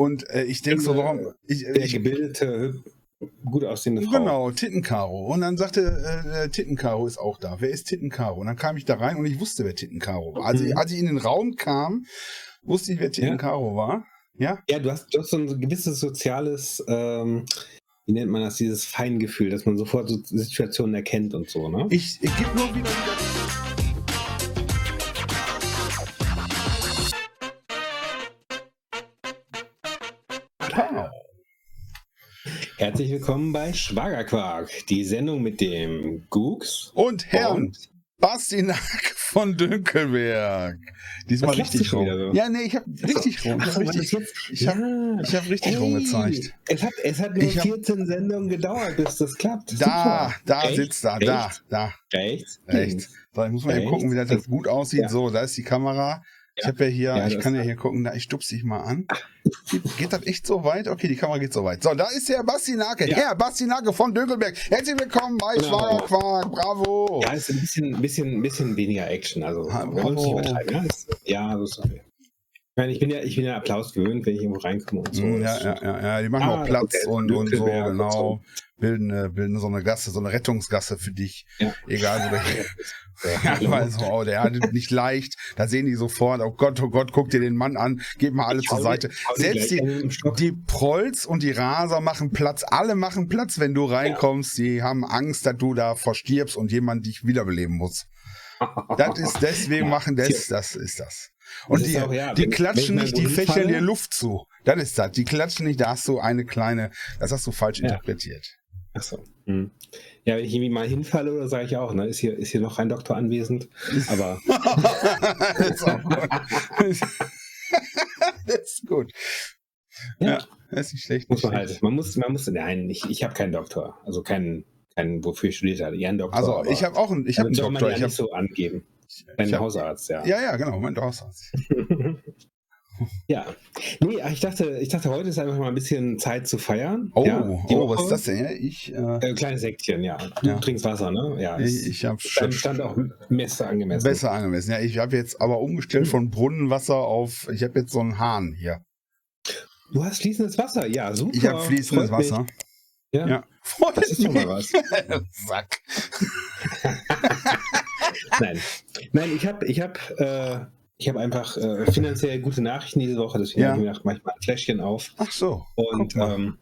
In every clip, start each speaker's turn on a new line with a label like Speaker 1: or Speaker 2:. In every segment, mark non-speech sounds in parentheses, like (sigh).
Speaker 1: Und äh, ich denke so, warum. Ich,
Speaker 2: Der
Speaker 1: ich,
Speaker 2: gebildete, gut aussehende Frau.
Speaker 1: Genau, Tittenkaro. Und dann sagte, äh, Tittenkaro ist auch da. Wer ist Tittenkaro? Und dann kam ich da rein und ich wusste, wer Tittenkaro war. Also,
Speaker 2: Mhm.
Speaker 1: als ich in den Raum kam, wusste ich, wer Tittenkaro war. Ja?
Speaker 2: Ja, du hast, du hast so ein gewisses soziales, ähm, wie nennt man das, dieses Feingefühl, dass man sofort so Situationen erkennt und so, ne?
Speaker 1: Ich, ich gebe nur wieder wieder.
Speaker 2: Herzlich willkommen bei Schwagerquark, die Sendung mit dem Gux.
Speaker 1: Und Herrn
Speaker 2: Und
Speaker 1: Bastinak von Dünkelberg. Diesmal richtig rum.
Speaker 2: wieder?
Speaker 1: Ja, nee, ich habe richtig rum. Ich
Speaker 2: Ach
Speaker 1: habe richtig, ich hab,
Speaker 2: Ja.
Speaker 1: ich hab richtig
Speaker 2: Ey,
Speaker 1: rumgezeigt.
Speaker 2: Es hat, es hat nur
Speaker 1: Ich hab-
Speaker 2: 14 Sendungen gedauert, bis das klappt.
Speaker 1: Da,
Speaker 2: Super.
Speaker 1: da
Speaker 2: Echt?
Speaker 1: sitzt er, da,
Speaker 2: Echt?
Speaker 1: da,
Speaker 2: Rechts?
Speaker 1: rechts. So, ich muss mal eben
Speaker 2: Rechts?
Speaker 1: gucken, wie das jetzt gut aussieht.
Speaker 2: Ja.
Speaker 1: So, da ist die Kamera. Ich habe ja hier,
Speaker 2: Ja,
Speaker 1: ich kann ja hier gucken, da, ich stupse dich mal an. Geht das echt so weit? Okay, die Kamera geht so weit. So, da ist der Basti Nake.
Speaker 2: Ja.
Speaker 1: Herr Basti Nake von Dögelberg. Herzlich willkommen bei
Speaker 2: Genau.
Speaker 1: Schwagerquark. Bravo.
Speaker 2: Ja, ist ein bisschen, bisschen, bisschen weniger Action. Also, nicht
Speaker 1: bravo.
Speaker 2: übertreiben. Ja, das, ja, das ist okay. Ich, meine, ich bin ja, ich bin ja Applaus gewöhnt, wenn ich irgendwo reinkomme und so.
Speaker 1: Mm, Ja, ja, ja, ja, die machen
Speaker 2: Ah,
Speaker 1: auch Platz und, und so,
Speaker 2: Dünkelberg und
Speaker 1: genau.
Speaker 2: so.
Speaker 1: Bilden, äh, bilden so eine Gasse, so eine Rettungsgasse für dich.
Speaker 2: Ja.
Speaker 1: Egal, wo du (laughs)
Speaker 2: Ja,
Speaker 1: Ja,
Speaker 2: hallo.
Speaker 1: weil so, oh, der hat nicht leicht. Da sehen die sofort, oh Gott, oh Gott, guck dir den Mann an, gib mal alle
Speaker 2: Ich
Speaker 1: zur Seite. Selbst die, die Prolls und die Raser machen Platz, alle machen Platz, wenn du reinkommst. Die haben Angst, dass du da verstirbst und jemand dich wiederbeleben muss. Das ist (laughs) deswegen machen das, das ist das. Und
Speaker 2: Das
Speaker 1: die,
Speaker 2: auch, ja,
Speaker 1: die
Speaker 2: wenn-
Speaker 1: klatschen
Speaker 2: wenn ich
Speaker 1: nicht, die fächeln dir Luft zu. Das ist das. Die klatschen nicht, da hast du eine kleine, das hast du falsch
Speaker 2: Ja.
Speaker 1: interpretiert.
Speaker 2: Achso. Hm. Ja, wenn ich irgendwie mal hinfalle oder sage ich auch, ne, ist hier, ist hier noch ein Doktor anwesend. Aber
Speaker 1: das, (laughs) ist auch gut. das ist gut. Ja,
Speaker 2: Ja.
Speaker 1: das ist nicht schlecht.
Speaker 2: muss
Speaker 1: Nicht
Speaker 2: man
Speaker 1: schlecht.
Speaker 2: halt, man muss, man muss, nein, ich, ich habe keinen Doktor. Also keinen, keinen, wofür ich studiert habe. Ja, einen Doktor.
Speaker 1: Also ich habe auch einen, ich hab einen
Speaker 2: soll man
Speaker 1: Doktor.
Speaker 2: ja
Speaker 1: Ich hab,
Speaker 2: nicht so angeben. Ein
Speaker 1: ich hab,
Speaker 2: Hausarzt, ja.
Speaker 1: ja, ja, genau, mein Hausarzt. (laughs)
Speaker 2: Ja. Nee, ich dachte, ich dachte, heute ist einfach mal ein bisschen Zeit zu feiern.
Speaker 1: Oh,
Speaker 2: ja,
Speaker 1: oh, was ist das denn? Ich, äh,
Speaker 2: Äh, kleines Säckchen, ja. Du
Speaker 1: Ja.
Speaker 2: trinkst Wasser, ne? Ja.
Speaker 1: ich, ich habe
Speaker 2: deinem Stand auch Messer angemessen.
Speaker 1: besser angemessen. Ja, ich habe jetzt aber umgestellt von Brunnenwasser auf, ich habe jetzt so einen Hahn hier.
Speaker 2: Du hast fließendes Wasser, ja, super.
Speaker 1: Ich habe fließendes
Speaker 2: Freut mich.
Speaker 1: Wasser.
Speaker 2: Ja.
Speaker 1: Ja. Freut
Speaker 2: Das ist doch mal
Speaker 1: mich.
Speaker 2: was. (laughs)
Speaker 1: Sack. (laughs)
Speaker 2: Nein, nein, ich habe, ich habe, äh, ich habe einfach äh, finanziell gute Nachrichten diese Woche. Deswegen
Speaker 1: Ja.
Speaker 2: habe ich mir gedacht, mach ich mal ein Fläschchen auf.
Speaker 1: Ach so.
Speaker 2: Und ähm,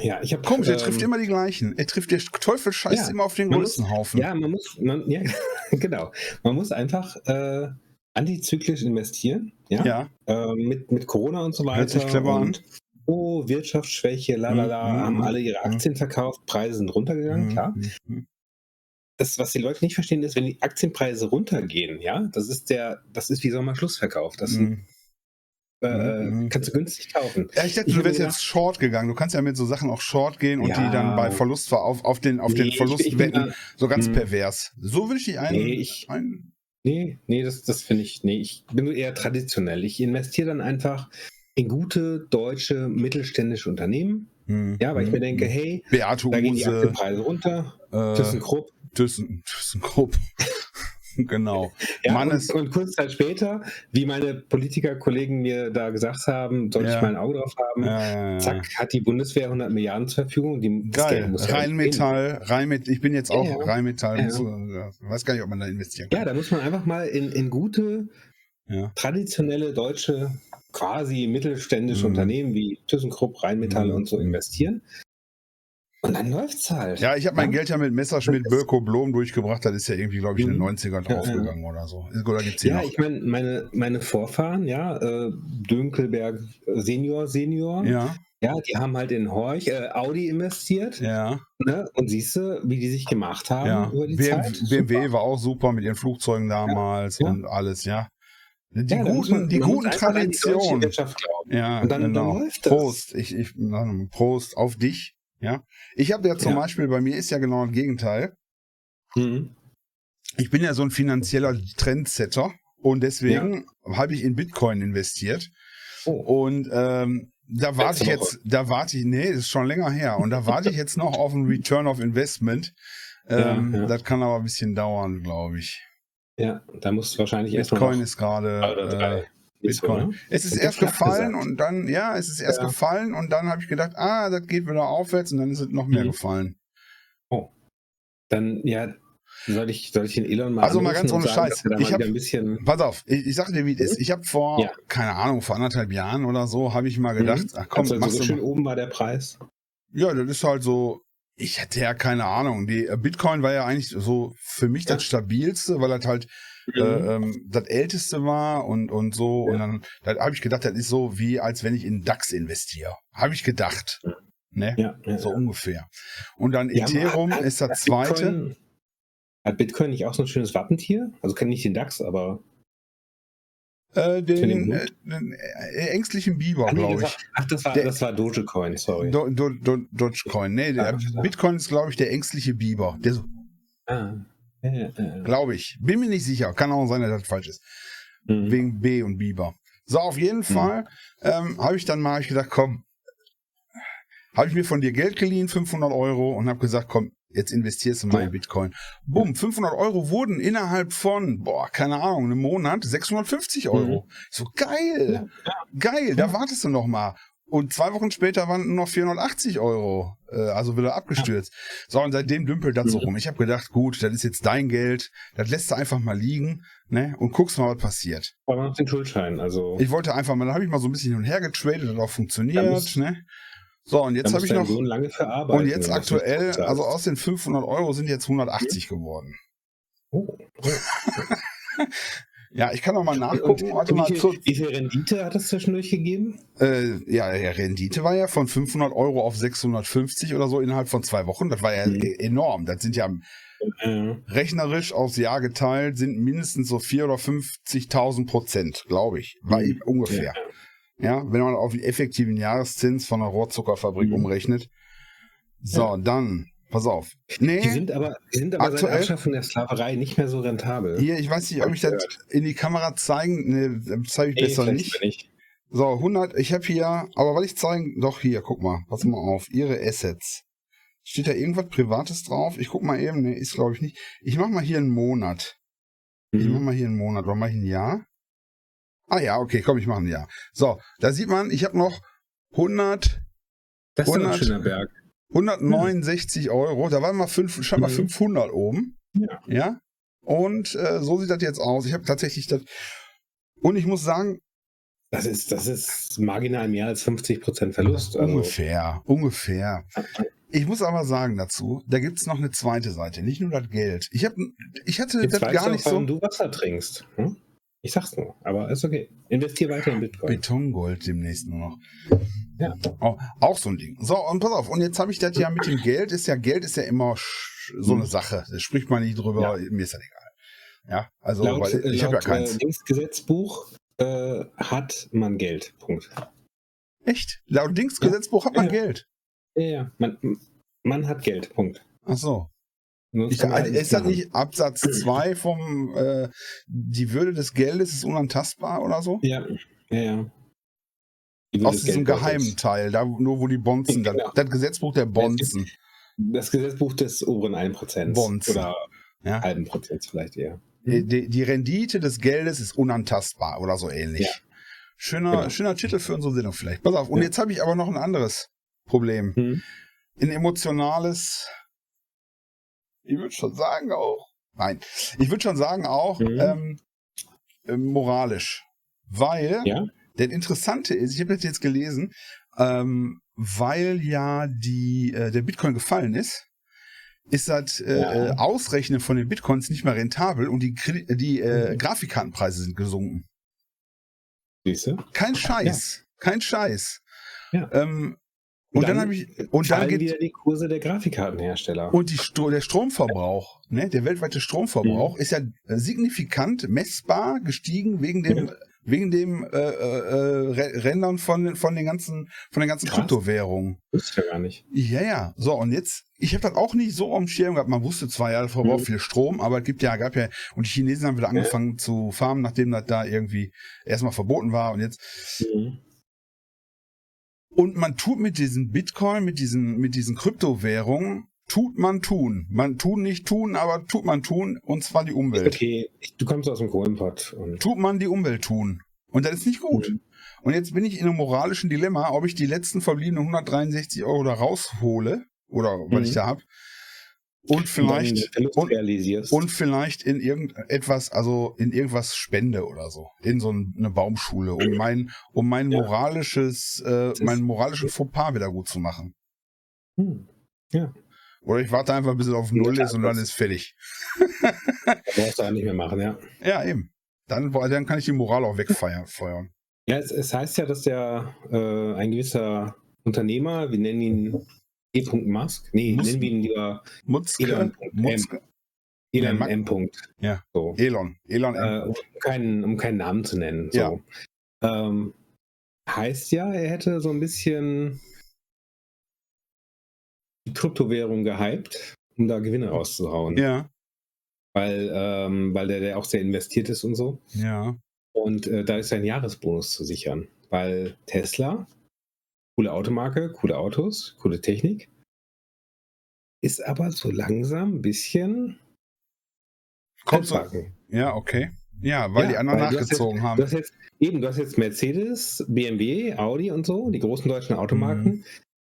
Speaker 2: ja, ich habe.
Speaker 1: Komisch, er
Speaker 2: ähm,
Speaker 1: trifft immer die gleichen. Er trifft der Teufel scheißt
Speaker 2: Ja,
Speaker 1: immer auf den
Speaker 2: man
Speaker 1: größten Haufen.
Speaker 2: Ja, man muss, man, ja, (laughs) genau. Man muss einfach äh, antizyklisch investieren. Ja.
Speaker 1: ja.
Speaker 2: äh, mit, mit Corona und so weiter.
Speaker 1: Hört sich clever
Speaker 2: und, Oh, Wirtschaftsschwäche, lalala,
Speaker 1: Mhm,
Speaker 2: haben
Speaker 1: mhm,
Speaker 2: alle ihre
Speaker 1: mhm.
Speaker 2: Aktien verkauft, Preise sind runtergegangen, klar.
Speaker 1: Mhm.
Speaker 2: Das, was die Leute nicht verstehen, ist, wenn die Aktienpreise runtergehen, ja, das ist der, das ist wie Sommerschlussverkauf. Das
Speaker 1: Mhm.
Speaker 2: äh,
Speaker 1: Mhm.
Speaker 2: kannst du günstig kaufen.
Speaker 1: Ja, ich dachte,
Speaker 2: Ich
Speaker 1: du wärst jetzt Short gegangen. Du kannst ja mit so Sachen auch Short gehen und
Speaker 2: Ja.
Speaker 1: die dann bei Verlust ver- auf, auf den, auf
Speaker 2: Nee,
Speaker 1: den
Speaker 2: ich-
Speaker 1: Verlust
Speaker 2: ich bin
Speaker 1: wetten.
Speaker 2: da-
Speaker 1: so ganz
Speaker 2: Hm.
Speaker 1: pervers. So würde ich dich ein,
Speaker 2: Nee, ich-
Speaker 1: ein
Speaker 2: Nee, nee, das, das finde ich, nee, ich bin eher traditionell. Ich investiere dann einfach in gute deutsche mittelständische Unternehmen.
Speaker 1: Hm,
Speaker 2: Ja, weil ich
Speaker 1: hm,
Speaker 2: mir denke,
Speaker 1: hm.
Speaker 2: hey,
Speaker 1: Beate
Speaker 2: da gehen die
Speaker 1: Use,
Speaker 2: Aktienpreise runter.
Speaker 1: äh,
Speaker 2: ThyssenKrupp.
Speaker 1: Thyssen, ThyssenKrupp. (laughs) genau.
Speaker 2: Ja,
Speaker 1: Mann
Speaker 2: und,
Speaker 1: ist,
Speaker 2: und kurz Zeit später, wie meine Politikerkollegen mir da gesagt haben, sollte
Speaker 1: Ja.
Speaker 2: ich mal ein Auge drauf haben,
Speaker 1: äh,
Speaker 2: zack, hat die Bundeswehr 100 Milliarden zur Verfügung. Die,
Speaker 1: Geil.
Speaker 2: Ja
Speaker 1: Rheinmetall, Rheinmetall, ich bin jetzt
Speaker 2: Ja,
Speaker 1: auch
Speaker 2: ja.
Speaker 1: Rheinmetall,
Speaker 2: Ja,
Speaker 1: muss, äh, weiß gar nicht, ob man da investieren kann.
Speaker 2: Ja, da muss man einfach mal in, in gute,
Speaker 1: Ja.
Speaker 2: traditionelle deutsche, quasi mittelständische
Speaker 1: Mhm.
Speaker 2: Unternehmen wie ThyssenKrupp, Rheinmetall
Speaker 1: Mhm.
Speaker 2: und so investieren. Und dann läuft's halt.
Speaker 1: Ja, ich habe mein
Speaker 2: Ja?
Speaker 1: Geld ja mit Messerschmitt
Speaker 2: Das-
Speaker 1: Böko Blom durchgebracht. Das ist ja irgendwie, glaube ich, in den
Speaker 2: Mhm.
Speaker 1: 90ern
Speaker 2: Ja,
Speaker 1: draufgegangen oder so. Oder gibt's
Speaker 2: Ja,
Speaker 1: noch?
Speaker 2: ich meine, meine, meine Vorfahren, ja, äh, Dönkelberg Senior, Senior, ja.
Speaker 1: Ja,
Speaker 2: die haben halt in Horch äh, Audi investiert.
Speaker 1: ja,
Speaker 2: Ne? Und siehst du, wie die sich gemacht haben
Speaker 1: ja.
Speaker 2: über die
Speaker 1: BMW,
Speaker 2: Zeit?
Speaker 1: BMW war auch super mit ihren Flugzeugen damals
Speaker 2: Ja.
Speaker 1: und alles, ja. Die
Speaker 2: Ja,
Speaker 1: guten,
Speaker 2: man-
Speaker 1: die
Speaker 2: man
Speaker 1: guten
Speaker 2: die
Speaker 1: Traditionen.
Speaker 2: Glauben.
Speaker 1: Ja,
Speaker 2: Und dann- dann
Speaker 1: genau.
Speaker 2: läuft das.
Speaker 1: Prost, ich, ich, Prost auf dich. Ja, ich habe ja zum
Speaker 2: Ja.
Speaker 1: Beispiel bei mir ist ja genau das Gegenteil.
Speaker 2: Mhm.
Speaker 1: Ich bin ja so ein finanzieller Trendsetter und deswegen habe ich in Bitcoin investiert.
Speaker 2: Oh.
Speaker 1: Und ähm, da warte ich jetzt, da warte ich, nee, das ist schon länger her. Und da warte ich jetzt noch auf ein Return of Investment. Ähm,
Speaker 2: Ja, ja.
Speaker 1: Das kann aber ein bisschen dauern, glaube ich.
Speaker 2: Ja, da musst du wahrscheinlich erstmal
Speaker 1: Bitcoin ist gerade äh, Bitcoin.
Speaker 2: ne?
Speaker 1: Es ist erst gefallen
Speaker 2: gesagt.
Speaker 1: und dann, ja, es ist erst
Speaker 2: Ja.
Speaker 1: gefallen und dann habe ich gedacht, ah, das geht wieder aufwärts und dann ist es noch mehr
Speaker 2: Mhm.
Speaker 1: gefallen.
Speaker 2: Dann, ja, soll ich, soll ich den Elon mal
Speaker 1: Also mal ganz ohne
Speaker 2: sagen,
Speaker 1: Scheiß. Ich hab-
Speaker 2: ein bisschen.
Speaker 1: Pass auf, ich, ich sage dir, wie es ist. Ich habe vor,
Speaker 2: Ja.
Speaker 1: keine Ahnung, vor anderthalb Jahren oder so, habe ich mal gedacht, ach komm,
Speaker 2: also
Speaker 1: machst
Speaker 2: so
Speaker 1: du
Speaker 2: schön
Speaker 1: mal.
Speaker 2: oben war der Preis.
Speaker 1: Ja, das ist halt so, ich hatte ja keine Ahnung. Die äh, Bitcoin war ja eigentlich so für mich
Speaker 2: Ja.
Speaker 1: das stabilste, weil das halt äh, ähm, das älteste war und, und so. Und dann da habe ich gedacht, das ist so wie, als wenn ich in DAX investiere. Habe ich gedacht. Ne?
Speaker 2: ja, ja,
Speaker 1: So
Speaker 2: ja.
Speaker 1: ungefähr. Und dann
Speaker 2: Ja,
Speaker 1: Ethereum
Speaker 2: hat-
Speaker 1: ist das
Speaker 2: hat
Speaker 1: zweite.
Speaker 2: Bitcoin, hat Bitcoin nicht auch so ein schönes Wappentier? Also kenne nicht den DAX, aber.
Speaker 1: Äh, den,
Speaker 2: den
Speaker 1: äh, den äh, ängstlichen Biber,
Speaker 2: Ach,
Speaker 1: glaube ich.
Speaker 2: ach, das war,
Speaker 1: Der-
Speaker 2: das war Dogecoin, sorry.
Speaker 1: Do, do, do, Dogecoin. Nee, der
Speaker 2: klar.
Speaker 1: Bitcoin ist, glaube ich, der ängstliche Biber. Der so,
Speaker 2: ah, ja.
Speaker 1: glaube ich. Bin mir nicht sicher. Kann auch sein, dass das falsch ist.
Speaker 2: Mhm.
Speaker 1: Wegen B und Biber. So, auf jeden Fall ähm, habe ich dann mal hab ich gedacht, komm, habe ich mir von dir Geld geliehen, 500 Euro, und habe gesagt, komm, jetzt investierst du mal
Speaker 2: Ja.
Speaker 1: in Bitcoin. Bumm, 500 Euro wurden innerhalb von, boah, keine Ahnung, einem Monat 650 Euro. So geil, geil, da wartest du noch mal. Und zwei Wochen später waren nur noch 480 Euro, äh, also wieder abgestürzt. So, und seitdem dümpelt das so
Speaker 2: Mhm.
Speaker 1: rum. Ich habe gedacht, gut, das ist jetzt dein Geld, das lässt du einfach mal liegen, ne, und guckst mal, was passiert.
Speaker 2: Aber noch den Schuldschein, also.
Speaker 1: Ich wollte einfach mal, dann habe ich mal so ein bisschen hin und her getradet, das auch
Speaker 2: Da
Speaker 1: funktioniert, ne. So, und jetzt habe ich noch,
Speaker 2: lange für arbeiten.
Speaker 1: und jetzt
Speaker 2: das
Speaker 1: aktuell, also aus den 500 Euro sind jetzt 180 geworden.
Speaker 2: Oh. (laughs)
Speaker 1: Ja, ich kann noch mal
Speaker 2: Und,
Speaker 1: nachgucken. Warte
Speaker 2: wie,
Speaker 1: mal,
Speaker 2: viel,
Speaker 1: zu,
Speaker 2: wie viel Rendite hat es zwischendurch gegeben?
Speaker 1: äh, ja, ja, Rendite war ja von 500 Euro auf 650 oder so innerhalb von zwei Wochen. Das war ja
Speaker 2: Mhm.
Speaker 1: e- enorm. Das sind ja
Speaker 2: Äh,
Speaker 1: rechnerisch aufs Jahr geteilt, sind mindestens so 4.000 oder 50.000 Prozent, glaube ich. War
Speaker 2: Mhm.
Speaker 1: ungefähr. Ja, wenn man auf den effektiven Jahreszins von einer Rohrzuckerfabrik
Speaker 2: Mhm.
Speaker 1: umrechnet. So, dann, pass auf. Nee,
Speaker 2: die sind aber, die sind aber
Speaker 1: Aktuell-
Speaker 2: seit Abschaffung der Sklaverei nicht mehr so rentabel.
Speaker 1: hier, ich weiß nicht, ob ich das in die Kamera zeigen, nee, das zeige ich
Speaker 2: Nee,
Speaker 1: besser nicht.
Speaker 2: nicht.
Speaker 1: So, 100, ich habe hier, aber was ich zeigen, doch hier, guck mal, pass mal auf, ihre Assets. Steht da irgendwas Privates drauf? Ich guck mal eben, nee, ist glaube ich nicht. Ich mach mal hier einen Monat. Ich mach
Speaker 2: Mhm.
Speaker 1: mal hier einen Monat, oder mach ich ein Jahr? Ah ja, okay, komm, ich mache ein Jahr. So, da sieht man, ich habe noch 100,
Speaker 2: Das ist doch ein
Speaker 1: 100
Speaker 2: schöner Berg.
Speaker 1: 169 Euro, da waren mal fünf, schon mal
Speaker 2: Mhm.
Speaker 1: 500 oben.
Speaker 2: Ja.
Speaker 1: Ja. Und äh, so sieht das jetzt aus. Ich habe tatsächlich das, und ich muss sagen,
Speaker 2: Das ist, das ist marginal mehr als 50% Verlust. Also,
Speaker 1: Ungefähr, ungefähr. Ich muss aber sagen dazu, da gibt's noch eine zweite Seite, nicht nur das Geld. Ich, hab, ich hatte
Speaker 2: jetzt
Speaker 1: das gar nicht so.
Speaker 2: du Wasser trinkst. Hm? Ich sag's nur, aber ist okay. Investier weiter in Bitcoin.
Speaker 1: Betongold demnächst nur noch.
Speaker 2: Ja.
Speaker 1: Oh, auch so ein Ding. So, und pass auf, und jetzt habe ich das ja mit dem Geld, ist ja, Geld ist ja immer so eine. Sache. Da spricht man nicht drüber, mir ist das egal. Ja, also,
Speaker 2: laut
Speaker 1: weil ich habe ja keins.
Speaker 2: äh, Dingsgesetzbuch äh, hat man Geld. Punkt.
Speaker 1: Echt? Laut Dingsgesetzbuch hat man
Speaker 2: Ja.
Speaker 1: Geld.
Speaker 2: Ja, ja. Man, man hat Geld. Punkt.
Speaker 1: Ach so.
Speaker 2: Sonst
Speaker 1: Ich,
Speaker 2: halt
Speaker 1: ist das nicht Absatz 2 vom, äh, die Würde des Geldes ist unantastbar oder so?
Speaker 2: Ja, ja, ja. Die
Speaker 1: Aus diesem geheimen Teil, da nur wo die Bonzen, das,
Speaker 2: Genau.
Speaker 1: das Gesetzbuch der Bonzen.
Speaker 2: Das Gesetzbuch des oberen 1%.
Speaker 1: Bonzen.
Speaker 2: Oder
Speaker 1: Ja.
Speaker 2: halben Prozent vielleicht eher.
Speaker 1: Die, die, die Rendite des Geldes ist unantastbar oder so ähnlich.
Speaker 2: Ja.
Speaker 1: Schöner,
Speaker 2: Genau.
Speaker 1: schöner Titel für unsere Sendung vielleicht. Pass auf, und
Speaker 2: Ja.
Speaker 1: jetzt habe ich aber noch ein anderes Problem.
Speaker 2: Hm.
Speaker 1: Ein emotionales, ich würde schon sagen auch, nein, ich würde schon sagen auch
Speaker 2: Mhm.
Speaker 1: ähm, äh, moralisch. Weil
Speaker 2: Ja?
Speaker 1: das Interessante ist, ich habe das jetzt gelesen, ähm, weil ja die, äh, der Bitcoin gefallen ist, ist das äh,
Speaker 2: Ja.
Speaker 1: äh, Ausrechnen von den Bitcoins nicht mehr rentabel und die, Kre- die äh,
Speaker 2: Mhm.
Speaker 1: Grafikkartenpreise sind gesunken.
Speaker 2: Siehst du?
Speaker 1: Kein Scheiß. Kein Scheiß.
Speaker 2: Ja.
Speaker 1: Ähm, und dann, habe ich, und dann geht,
Speaker 2: wieder die Kurse der Grafikkartenhersteller.
Speaker 1: und die der Stromverbrauch, ne, der weltweite
Speaker 2: Mhm.
Speaker 1: Stromverbrauch ist ja äh, signifikant messbar gestiegen wegen dem, wegen dem äh, äh, äh, Rändern von, von den ganzen, von den ganzen
Speaker 2: Krass.
Speaker 1: Kryptowährungen.
Speaker 2: Wusste ja gar nicht.
Speaker 1: Ja, ja. So, und jetzt, ich habe das auch nicht so am Schirm gehabt. Man wusste zwar, ja, das verbraucht
Speaker 2: Mhm.
Speaker 1: viel Strom, aber es gibt ja, gab ja, und die Chinesen haben wieder angefangen zu farmen, nachdem das da irgendwie erstmal verboten war und jetzt.
Speaker 2: Mhm.
Speaker 1: Und man tut mit diesen Bitcoin, mit diesen, mit diesen Kryptowährungen, tut man tun. Man tun nicht tun, aber tut man tun, und zwar die Umwelt.
Speaker 2: Okay, du kommst aus dem Kohlenpott.
Speaker 1: Tut man die Umwelt tun. Und das ist nicht gut. Mhm. Und jetzt bin ich in einem moralischen Dilemma, ob ich die letzten verbliebenen 163 Euro da raushole oder was mhm. ich da habe. Und vielleicht und, und, vielleicht in irgendetwas, also in irgendwas spende oder so, in so eine Baumschule, um mein, um mein ja. moralisches, äh, mein moralischen Fauxpas wieder gut zu machen.
Speaker 2: Hm. Ja.
Speaker 1: Oder ich warte einfach, bis es auf Null ist und dann ist fertig.
Speaker 2: brauchst du auch nicht mehr machen, ja.
Speaker 1: Ja, eben. Dann, dann kann ich die Moral auch wegfeuern.
Speaker 2: Ja, es, es heißt ja, dass der äh, ein gewisser Unternehmer, wir nennen ihn E. Musk, nee, Mus nennen wir ihn lieber
Speaker 1: Mutzke, Elon. Mutzke.
Speaker 2: Elon ja, M.
Speaker 1: Ja, so. Elon. Elon
Speaker 2: äh, um, keinen, um keinen Namen zu nennen. So. Ja. Ähm, heißt ja, er hätte so ein bisschen die Kryptowährung gehypt, um da Gewinne rauszuhauen.
Speaker 1: Ja.
Speaker 2: Weil, ähm, weil der, der auch sehr investiert ist und so.
Speaker 1: Ja.
Speaker 2: Und äh, da ist ein Jahresbonus zu sichern. Weil Tesla, coole Automarke, coole Autos, coole Technik, ist aber so langsam ein bisschen.
Speaker 1: Kommt so. Ja, okay. Ja, weil ja, die anderen weil nachgezogen
Speaker 2: jetzt,
Speaker 1: haben.
Speaker 2: Du hast jetzt, eben, du hast jetzt Mercedes, BMW, Audi und so, die großen deutschen Automarken, mhm.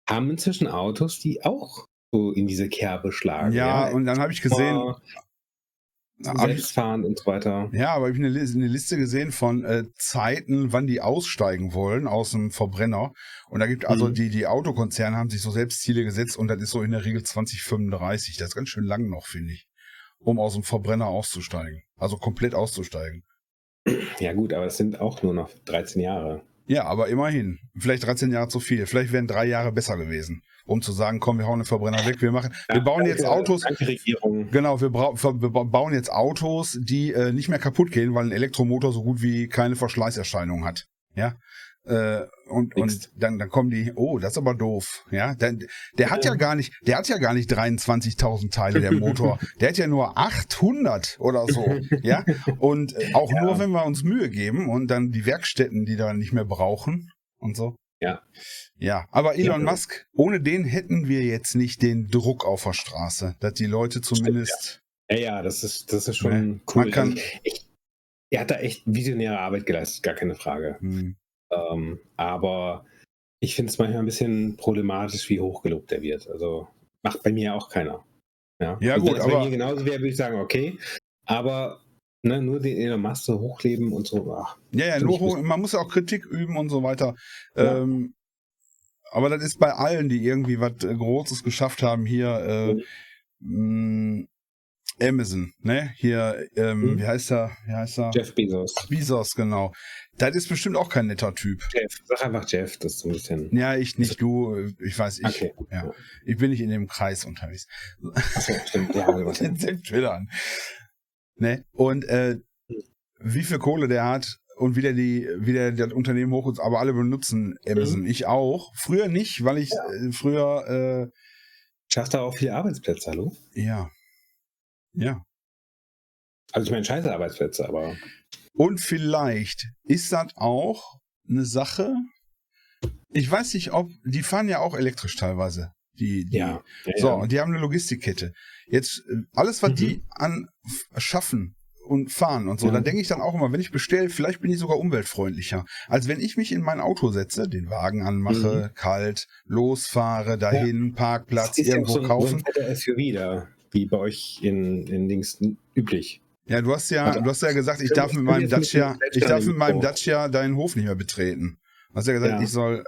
Speaker 2: haben inzwischen Autos, die auch so in diese Kerbe schlagen.
Speaker 1: Ja, ja. und dann habe ich gesehen, oh,
Speaker 2: selbstfahrend und so weiter.
Speaker 1: Ja, aber ich habe eine, eine, Liste gesehen von äh, Zeiten, wann die aussteigen wollen aus dem Verbrenner. Und da gibt also mhm. die, die Autokonzerne haben sich so selbst Ziele gesetzt und das ist so in der Regel 2035. Das ist ganz schön lang noch, finde ich, um aus dem Verbrenner auszusteigen. Also komplett auszusteigen.
Speaker 2: Ja gut, aber es sind auch nur noch 13 Jahre.
Speaker 1: Ja, aber immerhin. Vielleicht 13 Jahre zu viel. Vielleicht wären drei Jahre besser gewesen um zu sagen, komm, wir hauen den Verbrenner weg, wir machen, ja, wir bauen danke, jetzt Autos. Genau, wir, wir, bauen jetzt Autos, die äh, nicht mehr kaputt gehen, weil ein Elektromotor so gut wie keine Verschleißerscheinung hat. Ja. Äh, und, und dann, dann kommen die, oh, das ist aber doof. Ja, der, der hat ja gar nicht, der hat ja gar nicht 23.000 Teile, der Motor. (laughs) der hat ja nur 800 oder so. (laughs) Ja, und äh, auch ja. nur, wenn wir uns Mühe geben und dann die Werkstätten, die da nicht mehr brauchen und so.
Speaker 2: Ja.
Speaker 1: Ja, aber Elon ja. Musk, ohne den hätten wir jetzt nicht den Druck auf der Straße, dass die Leute zumindest.
Speaker 2: Ja, ja, ja das ist, das ist schon ne? cool. Man kann, ich, er hat da echt visionäre Arbeit geleistet, gar keine Frage. Hm. Ähm, aber ich finde es manchmal ein bisschen problematisch, wie hochgelobt er wird. Also macht bei mir auch keiner. Ja,
Speaker 1: ja gut,
Speaker 2: aber. Wenn mir genauso wäre, würde ich sagen, okay. Aber Ne, nur den Elon Musk hochleben und so. Ach,
Speaker 1: ja, ja, nur hoch, man muss ja auch Kritik üben und so weiter. Ja. Ähm, aber das ist bei allen, die irgendwie was äh, Großes geschafft haben, hier äh, mhm. mh, Amazon, ne? Hier, ähm, mhm. wie heißt er? Wie heißt er?
Speaker 2: Jeff Bezos.
Speaker 1: Bezos, genau. Das ist bestimmt auch kein netter Typ.
Speaker 2: Jeff, sag einfach Jeff, das ist so ein bisschen.
Speaker 1: Ja, ich nicht, du, äh, ich weiß, ich, okay. ja. Ich bin nicht in dem Kreis unterwegs.
Speaker 2: Achso, stimmt, ja, was
Speaker 1: Den Twitter an. Ne? Und äh, wie viel Kohle der hat und wie der die, wie der das Unternehmen hoch aber alle benutzen Amazon. Mhm. Ich auch. Früher nicht, weil ich ja. äh, früher äh,
Speaker 2: Schafft da auch viele Arbeitsplätze, hallo?
Speaker 1: Ja. Ja.
Speaker 2: Also ich meine scheiße Arbeitsplätze, aber.
Speaker 1: Und vielleicht ist das auch eine Sache. Ich weiß nicht, ob die fahren ja auch elektrisch teilweise. Die, die,
Speaker 2: ja, ja,
Speaker 1: so, und die haben eine Logistikkette. Jetzt, äh, alles, was mhm. die an schaffen und fahren und so, mhm. da denke ich dann auch immer, wenn ich bestelle, vielleicht bin ich sogar umweltfreundlicher. Als wenn ich mich in mein Auto setze, den Wagen anmache, mhm. kalt, losfahre, dahin, ja. Parkplatz, irgendwo
Speaker 2: so ein,
Speaker 1: kaufen.
Speaker 2: So ein SUV da, wie bei euch in, in Dings üblich.
Speaker 1: Ja, du hast ja, du hast ja gesagt, ich darf mit meinem Dacia, ich darf mit meinem Dacia deinen Hof nicht mehr betreten. Du hast ja gesagt, ja. ich soll,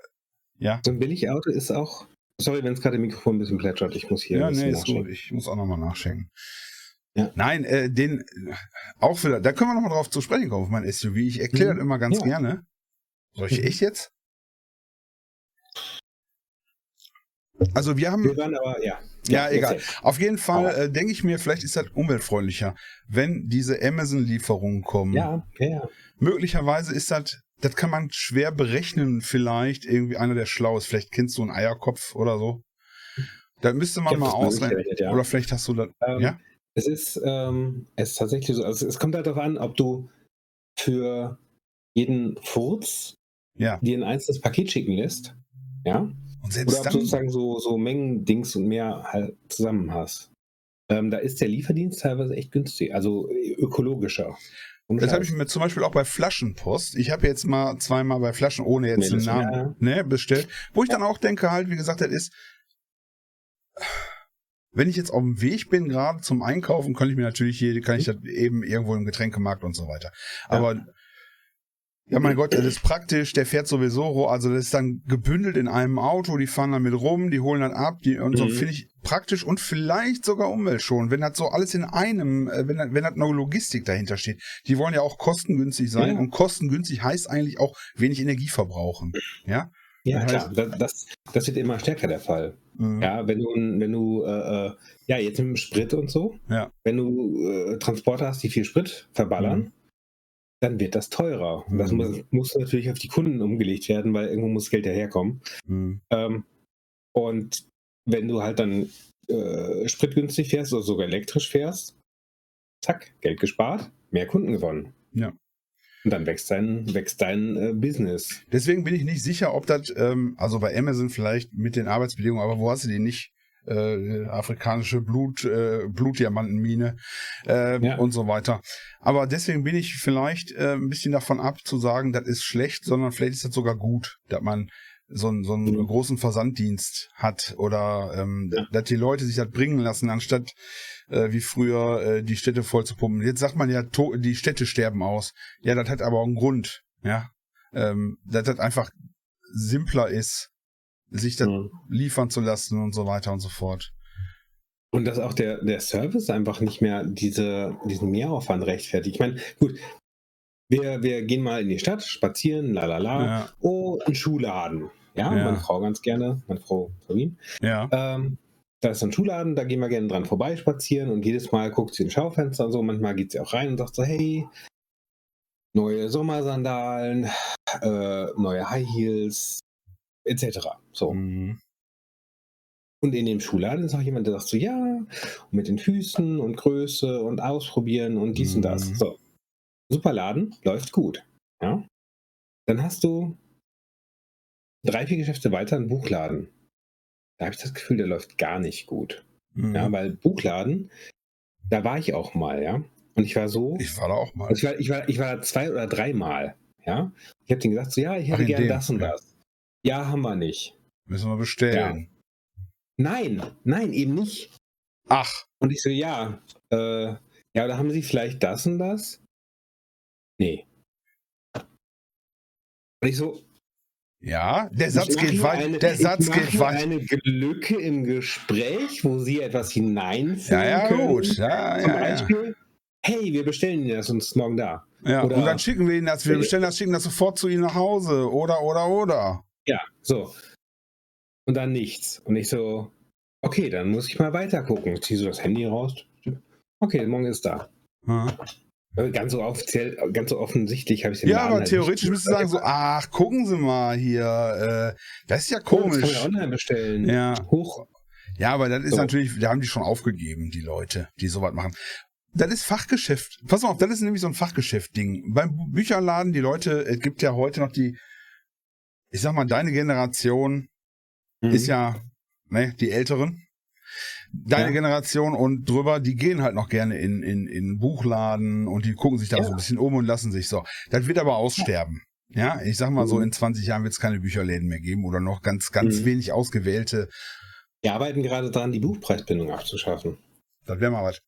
Speaker 1: ja.
Speaker 2: So ein Billigauto ist auch Sorry, wenn es gerade im Mikrofon ein bisschen plätschert. Ich muss hier.
Speaker 1: Ja, nee, ist gut. Ich muss auch nochmal nachschenken. Ja. Nein, äh, den auch wieder, da können wir nochmal drauf zu sprechen kommen auf mein SUV. Ich erkläre mhm. das immer ganz ja. gerne. Soll ich mhm. echt jetzt? Also wir haben.
Speaker 2: Wir waren aber, ja.
Speaker 1: Ja, egal. Auf jeden Fall äh, denke ich mir, vielleicht ist das umweltfreundlicher, wenn diese Amazon-Lieferungen kommen.
Speaker 2: Ja, ja, ja.
Speaker 1: Möglicherweise ist das das kann man schwer berechnen, vielleicht irgendwie einer, der schlau ist. Vielleicht kennst du einen Eierkopf oder so. Da müsste man mal ausrechnen. Ja. Oder vielleicht hast du da,
Speaker 2: ähm, ja? Es ist, ähm, es ist tatsächlich so, also es kommt halt darauf an, ob du für jeden Furz
Speaker 1: ja.
Speaker 2: dir ein einzelnes Paket schicken lässt. Ja.
Speaker 1: Und selbst
Speaker 2: Oder ob du sozusagen so, so Mengen-Dings und mehr halt zusammen hast. Ähm, da ist der Lieferdienst teilweise echt günstig, also ökologischer.
Speaker 1: Und das habe ich mir zum Beispiel auch bei Flaschenpost. Ich habe jetzt mal zweimal bei Flaschen, ohne jetzt nee, einen Namen, ne, bestellt. Wo ich dann auch denke, halt, wie gesagt, das ist, wenn ich jetzt auf dem Weg bin, gerade zum Einkaufen, kann ich mir natürlich hier, kann ich das eben irgendwo im Getränkemarkt und so weiter. Aber ja. Ja, mein Gott, das ist praktisch, der fährt sowieso, also das ist dann gebündelt in einem Auto, die fahren damit rum, die holen dann ab, die, und so mhm. finde ich praktisch und vielleicht sogar Umwelt schon, wenn das so alles in einem, äh, wenn, wenn das noch Logistik dahinter steht. Die wollen ja auch kostengünstig sein ja. und kostengünstig heißt eigentlich auch wenig Energie verbrauchen, ja?
Speaker 2: Ja, das klar, das, das wird immer stärker der Fall. Mhm. Ja, wenn du, wenn du, äh, äh, ja, jetzt mit dem Sprit und so,
Speaker 1: ja.
Speaker 2: wenn du äh, Transporter hast, die viel Sprit verballern, mhm dann wird das teurer. Und das mhm. muss, muss, natürlich auf die Kunden umgelegt werden, weil irgendwo muss Geld daherkommen. Mhm. Ähm, und wenn du halt dann äh, spritgünstig fährst oder sogar elektrisch fährst, zack, Geld gespart, mehr Kunden gewonnen.
Speaker 1: Ja.
Speaker 2: Und dann wächst dein, wächst dein äh, Business.
Speaker 1: Deswegen bin ich nicht sicher, ob das, ähm, also bei Amazon vielleicht mit den Arbeitsbedingungen, aber wo hast du die nicht? Äh, afrikanische Blut, äh, Blutdiamantenmine äh, ja. und so weiter. Aber deswegen bin ich vielleicht äh, ein bisschen davon ab zu sagen, das ist schlecht, sondern vielleicht ist das sogar gut, dass man so, einen, so einen mhm. großen Versanddienst hat oder ähm, ja. dass die Leute sich das bringen lassen, anstatt äh, wie früher äh, die Städte voll zu pumpen. Jetzt sagt man ja, die Städte sterben aus. Ja, das hat aber auch einen Grund, ja. Ähm, dass das einfach simpler ist, sich das mhm. liefern zu lassen und so weiter und so fort.
Speaker 2: Und dass auch der, der Service einfach nicht mehr diese, diesen Mehraufwand rechtfertigt. Ich meine, gut, wir, wir gehen mal in die Stadt, spazieren, la la la. Oh, ein Schuhladen. Ja, ja, meine Frau ganz gerne, meine Frau Sabine.
Speaker 1: Ja.
Speaker 2: Ähm, da ist ein Schuhladen, da gehen wir gerne dran vorbei spazieren und jedes Mal guckt sie in Schaufenster und so. Manchmal geht sie auch rein und sagt so: Hey, neue Sommersandalen, äh, neue High Heels, etc. So. Mhm. Und in dem Schuhladen ist auch jemand, der sagt so, ja, mit den Füßen und Größe und ausprobieren und dies mhm. und das. Mhm. So. Super Laden, läuft gut. Ja. Dann hast du drei, vier Geschäfte weiter einen Buchladen. Da habe ich das Gefühl, der läuft gar nicht gut. Mhm. Ja, weil Buchladen, da war ich auch mal, ja. Und ich war so.
Speaker 1: Ich war da auch mal.
Speaker 2: Ich war, ich war, ich war da zwei oder dreimal, ja. Ich habe denen gesagt, so, ja, ich hätte gerne das und das. Ja, haben wir nicht.
Speaker 1: Müssen wir bestellen. Ja.
Speaker 2: Nein, nein, eben nicht.
Speaker 1: Ach.
Speaker 2: Und ich so, ja, äh, ja, da haben Sie vielleicht das und das? Nee. Und ich so,
Speaker 1: ja, der Satz geht weiter. Der Satz geht weiter.
Speaker 2: eine Lücke im Gespräch, wo Sie etwas hineinfügen
Speaker 1: Ja, ja,
Speaker 2: können.
Speaker 1: gut. Ja,
Speaker 2: Zum ja, Beispiel, ja. hey, wir bestellen Ihnen das uns morgen da.
Speaker 1: Ja, oder, und dann schicken wir Ihnen das. Wir bestellen das, schicken das sofort zu Ihnen nach Hause. Oder, oder, oder.
Speaker 2: Ja, so. Und dann nichts. Und ich so, okay, dann muss ich mal weiter gucken. Zieh so das Handy raus. Okay, morgen ist da. Hm. Ganz so offiziell, ganz so offensichtlich habe ich
Speaker 1: es Ja, aber halt theoretisch müsste sagen so, ach, gucken Sie mal hier, äh, das ist ja komisch. Oh, das
Speaker 2: kann man online bestellen.
Speaker 1: Ja. Hoch. Ja, aber das ist so. natürlich, da haben die schon aufgegeben, die Leute, die sowas machen. Das ist Fachgeschäft. Pass mal auf, das ist nämlich so ein Fachgeschäft-Ding. Beim Bücherladen, die Leute, es gibt ja heute noch die ich sag mal, deine Generation mhm. ist ja ne, die Älteren. Deine ja. Generation und drüber, die gehen halt noch gerne in, in, in Buchladen und die gucken sich da ja. so ein bisschen um und lassen sich so. Das wird aber aussterben. Ja, ich sag mal so, mhm. in 20 Jahren wird es keine Bücherläden mehr geben oder noch ganz, ganz mhm. wenig ausgewählte.
Speaker 2: Wir arbeiten gerade daran, die Buchpreisbindung abzuschaffen.
Speaker 1: Das wäre mal was.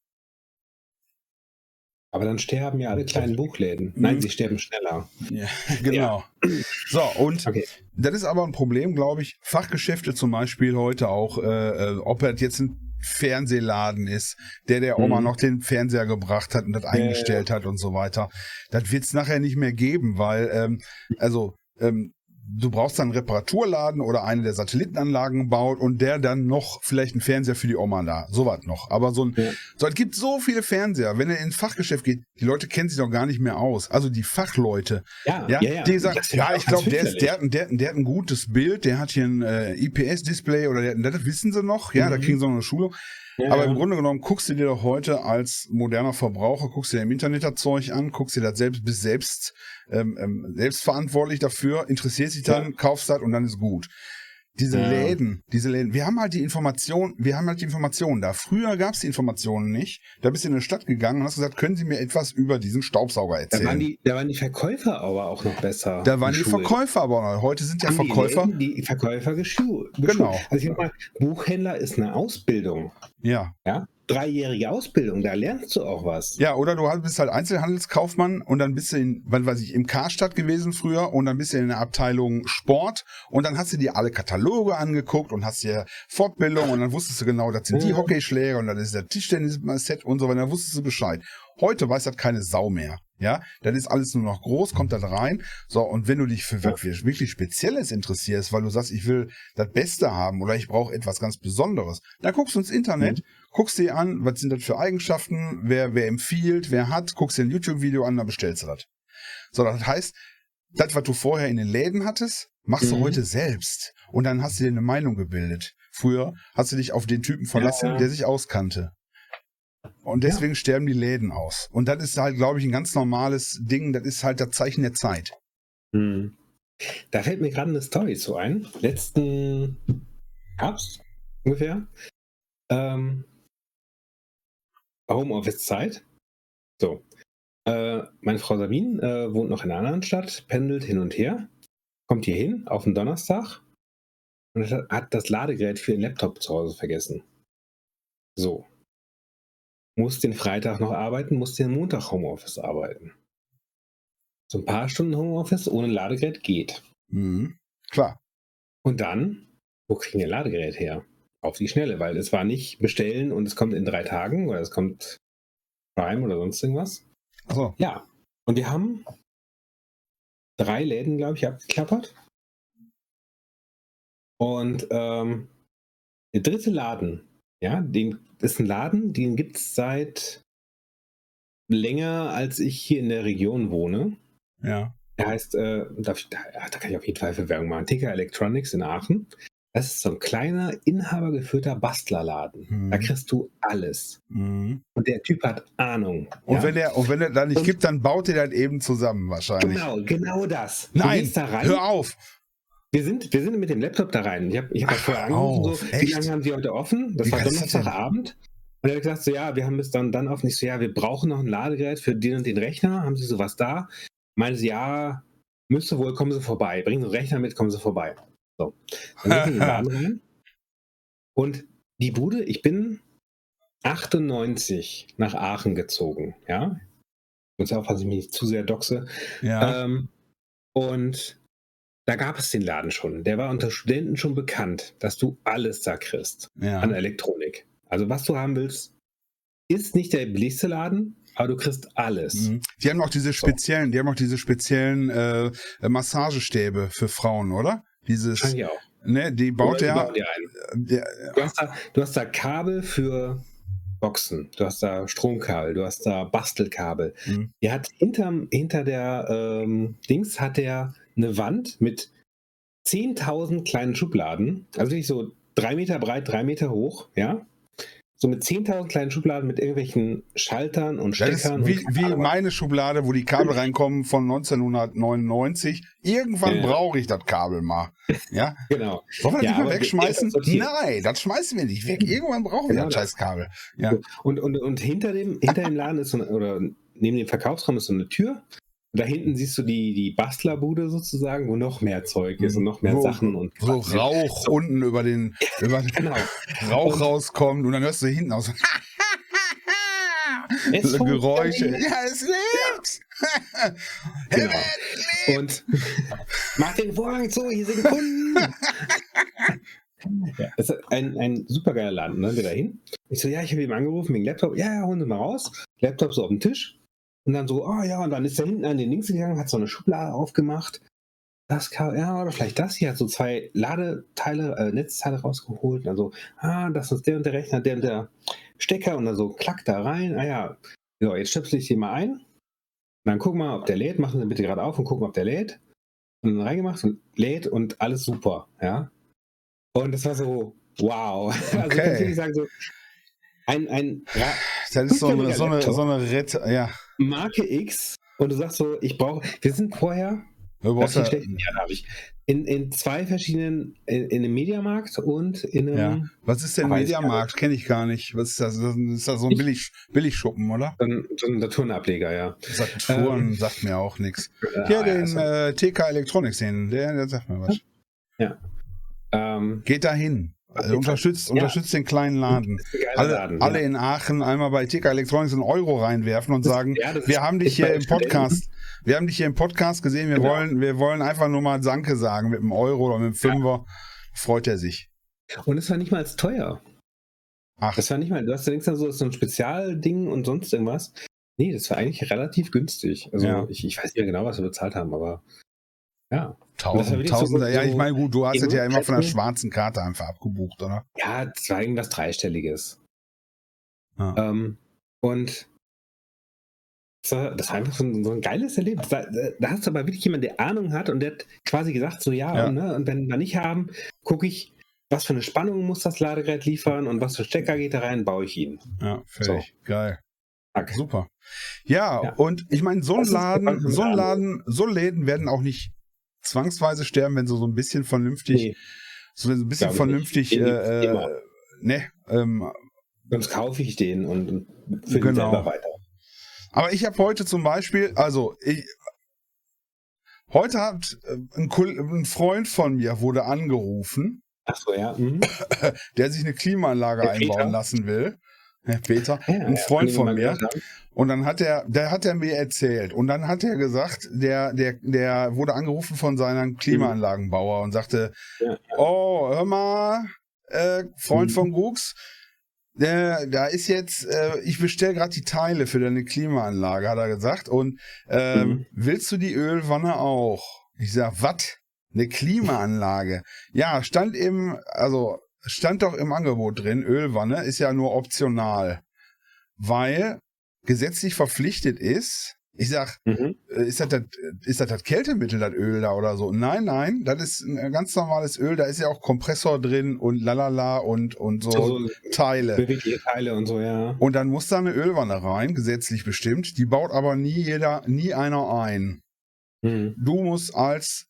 Speaker 2: Aber dann sterben ja alle kleinen Buchläden. Nein, mhm. sie sterben schneller.
Speaker 1: Ja, (laughs) genau. Ja. So, und okay. das ist aber ein Problem, glaube ich. Fachgeschäfte zum Beispiel heute auch, äh, äh ob er jetzt ein Fernsehladen ist, der der Oma mhm. noch den Fernseher gebracht hat und das eingestellt hat und so weiter. Das wird es nachher nicht mehr geben, weil, ähm, also, ähm, du brauchst dann einen Reparaturladen oder eine der Satellitenanlagen baut und der dann noch vielleicht einen Fernseher für die Oma da. Sowas noch. Aber so ein, ja. so, es gibt so viele Fernseher. Wenn er ins Fachgeschäft geht, die Leute kennen sich doch gar nicht mehr aus. Also die Fachleute.
Speaker 2: Ja, ja, ja
Speaker 1: die sagen, ja, ich glaube, der, ist, der, der, der hat ein gutes Bild, der hat hier ein äh, IPS-Display oder der, das wissen sie noch. Ja, mhm. da kriegen sie noch eine Schulung. Ja, Aber im Grunde genommen guckst du dir doch heute als moderner Verbraucher, guckst dir im Internet das Zeug an, guckst dir das selbst, bist selbst, ähm, ähm, selbstverantwortlich dafür, interessierst dich dann, ja. kaufst das und dann ist gut. Diese ja. Läden, diese Läden. Wir haben halt die Information, wir haben halt die Informationen da. Früher gab es die Informationen nicht. Da bist du in eine Stadt gegangen und hast gesagt, können Sie mir etwas über diesen Staubsauger erzählen?
Speaker 2: Da waren die, da waren die Verkäufer aber auch noch besser.
Speaker 1: Da waren die Verkäufer aber noch. Heute sind ja haben Verkäufer.
Speaker 2: Die, die Verkäufer geschult.
Speaker 1: Genau.
Speaker 2: Also ich mal, Buchhändler ist eine Ausbildung.
Speaker 1: Ja.
Speaker 2: Ja dreijährige Ausbildung, da lernst du auch was.
Speaker 1: Ja, oder du bist halt Einzelhandelskaufmann und dann bist du in, was weiß ich, im Karstadt gewesen früher und dann bist du in der Abteilung Sport und dann hast du dir alle Kataloge angeguckt und hast dir Fortbildung und dann wusstest du genau, das sind die Hockeyschläger und das ist der Tischtennis-Set und so weiter, dann wusstest du Bescheid. Heute weiß das keine Sau mehr. Ja, dann ist alles nur noch groß, kommt da rein. So, und wenn du dich für wirklich Spezielles interessierst, weil du sagst, ich will das Beste haben oder ich brauche etwas ganz Besonderes, dann guckst du ins Internet, mhm. Guckst dir an, was sind das für Eigenschaften, wer, wer empfiehlt, wer hat, guckst dir ein YouTube-Video an, dann bestellst du das. So, das heißt, das, was du vorher in den Läden hattest, machst mhm. du heute selbst. Und dann hast du dir eine Meinung gebildet. Früher hast du dich auf den Typen verlassen, ja. der sich auskannte. Und deswegen ja. sterben die Läden aus. Und das ist halt, glaube ich, ein ganz normales Ding. Das ist halt das Zeichen der Zeit.
Speaker 2: Hm. Da fällt mir gerade eine Story zu ein. Letzten Herbst ungefähr. Ähm, Homeoffice-Zeit. So. Äh, meine Frau Sabine äh, wohnt noch in einer anderen Stadt, pendelt hin und her, kommt hier hin auf den Donnerstag und hat das Ladegerät für den Laptop zu Hause vergessen. So muss den Freitag noch arbeiten, muss den Montag Homeoffice arbeiten. So ein paar Stunden Homeoffice ohne Ladegerät geht.
Speaker 1: Mhm. Klar.
Speaker 2: Und dann, wo kriegen wir ein Ladegerät her? Auf die Schnelle, weil es war nicht bestellen und es kommt in drei Tagen oder es kommt Prime oder sonst irgendwas.
Speaker 1: Achso.
Speaker 2: Ja. Und wir haben drei Läden, glaube ich, abgeklappert. Und ähm, der dritte Laden, ja, den ist ein Laden, den gibt es seit länger, als ich hier in der Region wohne.
Speaker 1: Ja.
Speaker 2: Der heißt, äh, da, da, kann ich auf jeden Fall für Werbung machen, Ticker Electronics in Aachen. Das ist so ein kleiner, inhabergeführter Bastlerladen. Mhm. Da kriegst du alles.
Speaker 1: Mhm.
Speaker 2: Und der Typ hat Ahnung.
Speaker 1: Und, ja? wenn er, und wenn er dann nicht und, gibt, dann baut er dann eben zusammen wahrscheinlich.
Speaker 2: Genau, genau das.
Speaker 1: Nein, da hör auf.
Speaker 2: Wir sind, wir sind mit dem Laptop da rein. Ich habe ich hab Ach, vorher angerufen, so, wie lange haben Sie heute offen? Das wie war Donnerstagabend. Und er hat gesagt, so, ja, wir haben bis dann, dann offen. Ich so, ja, wir brauchen noch ein Ladegerät für den und den Rechner. Haben Sie sowas da? Meinen Sie, ja, müsste wohl, kommen Sie vorbei. Bringen Sie einen Rechner mit, kommen Sie vorbei. So. Dann sind wir in den Laden rein. Und die Bude, ich bin 98 nach Aachen gezogen, ja. Ich muss aufpassen, dass ich mich nicht zu sehr doxe.
Speaker 1: Ja.
Speaker 2: Ähm, und da gab es den Laden schon. Der war unter Studenten schon bekannt, dass du alles da kriegst
Speaker 1: ja.
Speaker 2: an Elektronik. Also was du haben willst, ist nicht der billigste Laden, aber du kriegst alles. Mhm.
Speaker 1: Die haben auch diese speziellen, so. die haben auch diese speziellen äh, Massagestäbe für Frauen, oder? Dieses.
Speaker 2: Auch.
Speaker 1: Ne, die baut der.
Speaker 2: Der du, hast da, du hast da Kabel für Boxen, du hast da Stromkabel, du hast da Bastelkabel. Mhm. Die hat hinterm, hinter der ähm, Dings hat der eine Wand mit 10.000 kleinen Schubladen, also wirklich so drei Meter breit, drei Meter hoch, ja. So mit 10.000 kleinen Schubladen mit irgendwelchen Schaltern und Steckern.
Speaker 1: Das ist wie, wie meine Schublade, wo die Kabel reinkommen von 1999. Irgendwann ja. brauche ich das Kabel mal. Ja, (laughs)
Speaker 2: genau.
Speaker 1: Sollen wir das ja, nicht mal wegschmeißen? Nein, das schmeißen wir nicht weg. Irgendwann brauchen genau wir das scheiß Kabel. Ja.
Speaker 2: Und, und, und hinter dem, hinter dem Laden ist so eine, oder neben dem Verkaufsraum ist so eine Tür da hinten siehst du die, die Bastlerbude sozusagen, wo noch mehr Zeug ist und noch mehr
Speaker 1: wo,
Speaker 2: Sachen und
Speaker 1: so Rauch so. unten über den, (laughs) über den genau. Rauch und, rauskommt und dann hörst du hinten aus. so (laughs) Geräusche.
Speaker 2: Ja, es lebt! (laughs) genau. Und mach den Vorhang zu, hier sind Kunden! ja, das ist ein, ein super geiler Laden, ne? Wir da hin. Ich so, ja, ich habe ihm angerufen wegen Laptop. Ja, ja, holen Sie mal raus. Laptop so auf dem Tisch. Und dann so, oh ja, und dann ist er hinten an den Links gegangen, hat so eine Schublade aufgemacht. Das kann, ja, oder vielleicht das hier, hat so zwei Ladeteile, äh, Netzteile rausgeholt. Und dann so, ah, das ist der und der Rechner, der und der Stecker. Und dann so, klack da rein. Ah ja, so, jetzt stöpsel ich den mal ein. Und dann guck mal, ob der lädt. Machen Sie bitte gerade auf und gucken, ob der lädt. Und dann reingemacht und lädt und alles super, ja. Und das war so, wow. (laughs)
Speaker 1: Okay. Also kann
Speaker 2: ich sagen, so, ein, ein
Speaker 1: das ist so eine, so eine, so eine Rette, ja.
Speaker 2: Marke X und du sagst so, ich brauche, wir sind vorher, Das ja, habe ich. In, in zwei verschiedenen, in, in einem Mediamarkt und in einem. Ja.
Speaker 1: Was ist denn Mediamarkt? Kenne ich gar nicht. Was ist das? Das ist das so ein ich, Billig, Billigschuppen, oder?
Speaker 2: So ein, so ein Saturnableger, ja.
Speaker 1: Saturn ähm, sagt mir auch nichts. Ja, ja den also, äh, TK Electronics, den, der, der sagt mir was.
Speaker 2: Ja.
Speaker 1: Ähm, Geht da hin. Also unterstützt, ja. unterstützt den kleinen Laden. Alle, Laden, alle ja. in Aachen einmal bei TK Electronics einen Euro reinwerfen und sagen, ja, wir haben dich hier im Podcast, wir haben dich hier im Podcast gesehen, wir genau. wollen, wir wollen einfach nur mal Danke sagen mit einem Euro oder mit einem Fünfer. Freut er sich.
Speaker 2: Und es war nicht mal teuer. Ach. Das war nicht mal, du hast denkst dann so, das ist so ein Spezialding und sonst irgendwas. Nee, das war eigentlich relativ günstig. Also ich, ich weiß nicht mehr genau, was wir bezahlt haben, aber ja.
Speaker 1: Tausend, Tausender, so, ja, ich meine, gut, du hast es ja immer von der schwarzen Karte einfach abgebucht, oder?
Speaker 2: Ja, das war irgendwas Dreistelliges. Ah. Ähm, und das war, das war einfach so ein, so ein geiles Erlebnis. Da, da, hast du aber wirklich jemanden, der Ahnung hat und der hat quasi gesagt, so ja, ja. Und, ne, und wenn wir nicht haben, gucke ich, was für eine Spannung muss das Ladegerät liefern und was für Stecker geht da rein, baue ich ihn.
Speaker 1: Ja, fertig. So. Geil. Okay. Super. Ja, ja, und ich meine, so ein Laden, so ein Laden, so Läden werden auch nicht zwangsweise sterben, wenn sie so ein bisschen vernünftig, nee. so ein bisschen vernünftig, äh, äh, ne, ähm,
Speaker 2: Sonst kaufe ich den und finde genau. selber weiter.
Speaker 1: Aber ich habe heute zum Beispiel, also ich, heute hat äh, ein, ein, Freund von mir wurde angerufen.
Speaker 2: Ach so, ja. Mhm. (laughs)
Speaker 1: Der sich eine Klimaanlage einbauen lassen will. Herr Peter, ja, ein Freund von mir. Und dann hat er, der hat er mir erzählt. Und dann hat er gesagt, der, der, der wurde angerufen von seinem Klimaanlagenbauer und sagte, ja. oh, hör mal, äh, Freund mhm. von Gux, der, da ist jetzt, äh, ich bestelle gerade die Teile für deine Klimaanlage, hat er gesagt. Und ähm, mhm. willst du die Ölwanne auch? Ich sag, was? Eine Klimaanlage? Ja, stand im, also stand doch im Angebot drin, Ölwanne ist ja nur optional, weil gesetzlich verpflichtet ist. Ich sag, mhm. Äh, ist, das das, ist das das Kältemittel, das Öl da oder so? Nein, nein, das ist ein ganz normales Öl, da ist ja auch Kompressor drin und lalala und, und so also, Teile.
Speaker 2: Bewegliche Teile und so, ja.
Speaker 1: Und dann muss da eine Ölwanne rein, gesetzlich bestimmt. Die baut aber nie jeder, nie einer ein. Mhm. Du musst als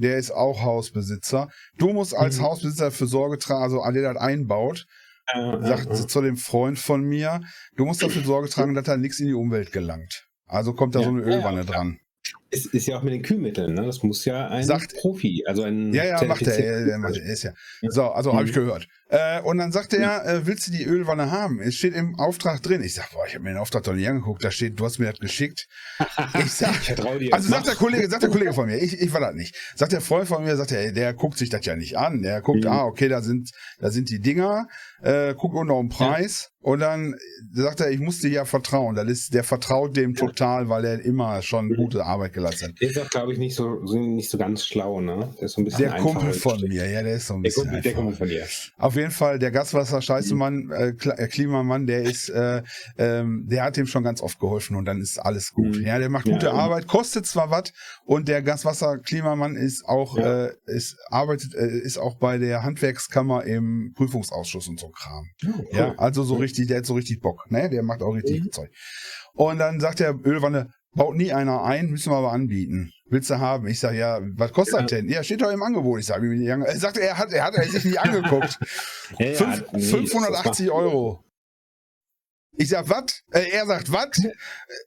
Speaker 1: der ist auch Hausbesitzer. Du musst als mhm. Hausbesitzer für Sorge tragen, also der das einbaut, äh, sagt äh, zu dem Freund von mir, du musst dafür Sorge tragen, dass da nichts in die Umwelt gelangt. Also kommt da ja, so eine Ölwanne ja, dran.
Speaker 2: Es ist ja auch mit den Kühlmitteln, ne? Das muss ja ein
Speaker 1: Sagt,
Speaker 2: Profi, also ein.
Speaker 1: Ja, ja, macht er. Er, er, er ist ja. So, also mhm. habe ich gehört. Äh, und dann sagte er, äh, willst du die Ölwanne haben? Es steht im Auftrag drin. Ich sag, boah, ich habe mir den Auftrag doch nicht angeguckt. Da steht, du hast mir das geschickt. (laughs) Ich sag, ich dir. Also sagt der Kollege, sagt der Kollege von mir, ich, ich war das nicht. Sagt der Freund von mir, sagt er, der guckt sich das ja nicht an. Der guckt, mhm. ah, okay, da sind, da sind die Dinger, äh, guckt unter den Preis. Ja. Und dann sagt er, ich muss dir ja vertrauen. Das ist, der vertraut dem ja. total, weil er immer schon mhm. gute Arbeit geleistet hat.
Speaker 2: Der ist auch, glaube ich, nicht so, nicht so ganz schlau, ne?
Speaker 1: Der ist so ein bisschen Der Kumpel von mir, ja, der ist so ein bisschen. Der Kumpel, der Kumpel von dir. Auf jeden Fall, der Gaswasser-Scheißemann, äh, äh, Klimamann, der ist, äh, ähm, der hat ihm schon ganz oft geholfen und dann ist alles gut. Mhm. Ja, der macht gute ja, Arbeit, kostet zwar was und der Gaswasser-Klimamann ist auch, ja. äh, ist, arbeitet, äh, ist auch bei der Handwerkskammer im Prüfungsausschuss und so Kram. Oh, cool. Ja, also so richtig, der hat so richtig Bock, ne? Der macht auch richtig mhm. Zeug. Und dann sagt der Ölwanne, baut nie einer ein, müssen wir aber anbieten willst du haben? Ich sage, ja, was kostet ja. das denn? Ja, steht doch im Angebot. Ich sage, er sagt, er hat, er hat er sich nicht (laughs) angeguckt. ja, Fünf, nee, 580 Euro. Ich sag, was? Äh, er sagt, was?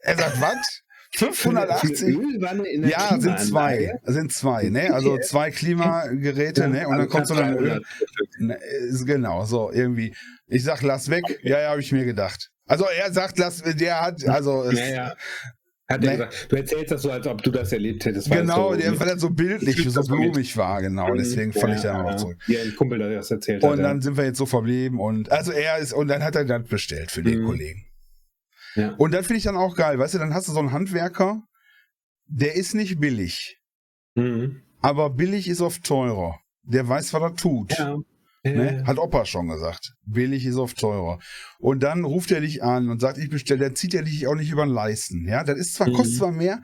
Speaker 1: Er sagt, was? (laughs) 580? Ja, sind zwei. Sind zwei, ne? Also zwei Klimageräte, ne? Und dann kommt so eine Öl. Ne, genau, so irgendwie. Ich sag, lass weg. Ja, ja, habe ich mir gedacht. Also er sagt, lass, der hat, also.
Speaker 2: Ja, ja. Hat er nee. gesagt, du erzählst das so, als ob du das erlebt hättest.
Speaker 1: Genau, weil, der, weil er so bildlich, so blumig war, genau. Deswegen ja, fand ich da auch zurück.
Speaker 2: Ja, ein Kumpel, der das erzählt
Speaker 1: hat. Und dann sind wir jetzt so verblieben und also er ist, und dann hat er das bestellt für den mhm. Kollegen. Ja. Und das finde ich dann auch geil, weißt du, dann hast du so einen Handwerker, der ist nicht billig. Mhm. Aber billig ist oft teurer. Der weiß, was er tut. Ja. Ne? Hat Opa schon gesagt. Billig ist oft teurer. Und dann ruft er dich an und sagt, ich bestelle, dann zieht er dich auch nicht über den Leisten. Ja, das ist zwar, mhm. kostet zwar mehr,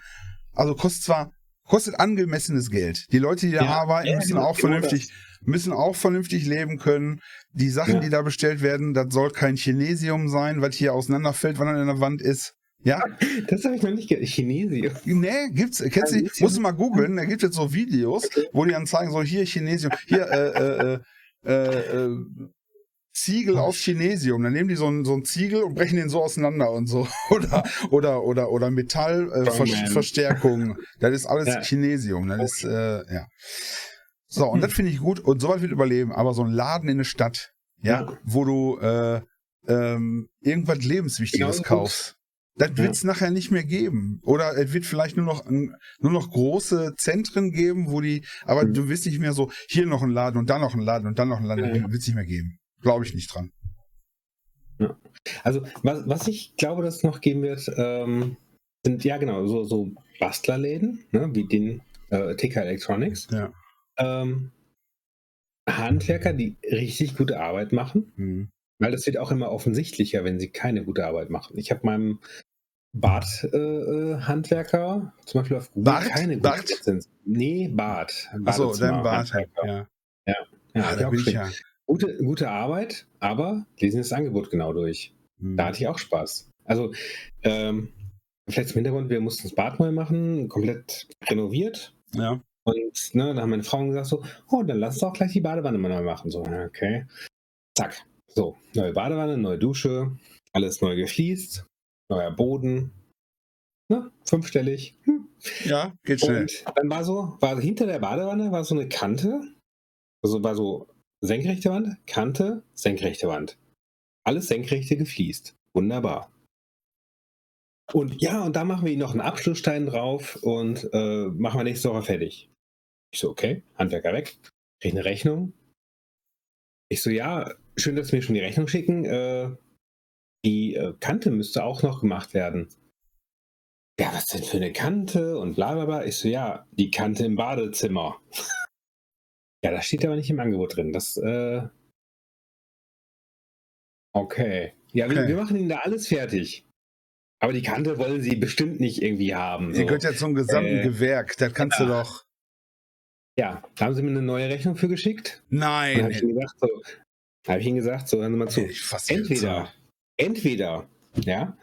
Speaker 1: also kostet zwar, kostet angemessenes Geld. Die Leute, die da ja, arbeiten, müssen ja, auch genau vernünftig, das. müssen auch vernünftig leben können. Die Sachen, ja. die da bestellt werden, das soll kein Chinesium sein, was hier auseinanderfällt, wenn er an der Wand ist. Ja.
Speaker 2: Das habe ich noch nicht gehört. Chinesium.
Speaker 1: Nee, gibt's, kennst du, musst du mal googeln, da gibt es so Videos, wo die dann zeigen, so hier Chinesium, hier, äh, äh, äh, äh, Ziegel aus Chinesium. Dann nehmen die so einen, so einen Ziegel und brechen den so auseinander und so. (laughs) Oder, oder, oder, oder Metallverstärkung. Äh, das ist alles ja. Chinesium. Das ist, äh, ja. So, und das finde ich gut. Und sowas wird überleben. Aber so ein Laden in der Stadt, ja, ja. wo du äh, ähm, irgendwas Lebenswichtiges genau, kaufst. Das wird es ja. nachher nicht mehr geben. Oder es wird vielleicht nur noch, nur noch große Zentren geben, wo die, aber mhm. du wirst nicht mehr so, hier noch ein Laden und da noch ein Laden und dann noch ein Laden, ja. wird es nicht mehr geben. Glaube ich nicht dran.
Speaker 2: Ja. Also, was, was ich glaube, dass es noch geben wird, ähm, sind, ja genau, so, so Bastlerläden, ne, wie den äh, TK Electronics.
Speaker 1: Ja.
Speaker 2: Ähm, Handwerker, die richtig gute Arbeit machen. Mhm. Weil das wird auch immer offensichtlicher, wenn sie keine gute Arbeit machen. Ich habe meinem Bad-Handwerker äh, zum Beispiel auf
Speaker 1: Google Bart?
Speaker 2: keine gute Bart? Lizenz. Nee, Bad.
Speaker 1: Achso, dein Bad. Ja.
Speaker 2: Ja, ja, ja da bin ich ja. Gute, gute Arbeit, aber lesen das Angebot genau durch. Hm. Da hatte ich auch Spaß. Also, ähm, vielleicht zum Hintergrund, wir mussten das Bad neu machen, komplett renoviert.
Speaker 1: Ja.
Speaker 2: Und ne, da haben meine Frauen gesagt so, oh, dann lass uns auch gleich die Badewanne mal neu machen. So, okay. Zack. So, neue Badewanne, neue Dusche, alles neu gefliest, neuer Boden. Ne, fünfstellig. Hm.
Speaker 1: Ja, geht schnell.
Speaker 2: Und dann war so, war hinter der Badewanne war so eine Kante. Also war so senkrechte Wand, Kante, senkrechte Wand. Alles senkrechte gefliest. Wunderbar. Und ja, und da machen wir noch einen Abschlussstein drauf und äh, machen wir nächste Woche fertig. Ich so, okay, Handwerker weg, krieg eine Rechnung. Ich so, ja, schön, dass Sie mir schon die Rechnung schicken. Äh, die äh, Kante müsste auch noch gemacht werden. Ja, was denn für eine Kante und bla bla bla. Ich so, ja, die Kante im Badezimmer. (laughs) ja, das steht aber nicht im Angebot drin. Das, äh... Okay. Ja, okay. Wir, wir machen Ihnen da alles fertig. Aber die Kante wollen sie bestimmt nicht irgendwie haben.
Speaker 1: So. Ihr gehört ja zum gesamten äh, Gewerk, das kannst ja. du doch.
Speaker 2: Ja, da haben sie mir eine neue Rechnung für geschickt.
Speaker 1: Nein.
Speaker 2: Habe ich, ihnen gesagt, so, hab ich ihnen gesagt, so, Sie mal zu. Entweder, entweder, ja,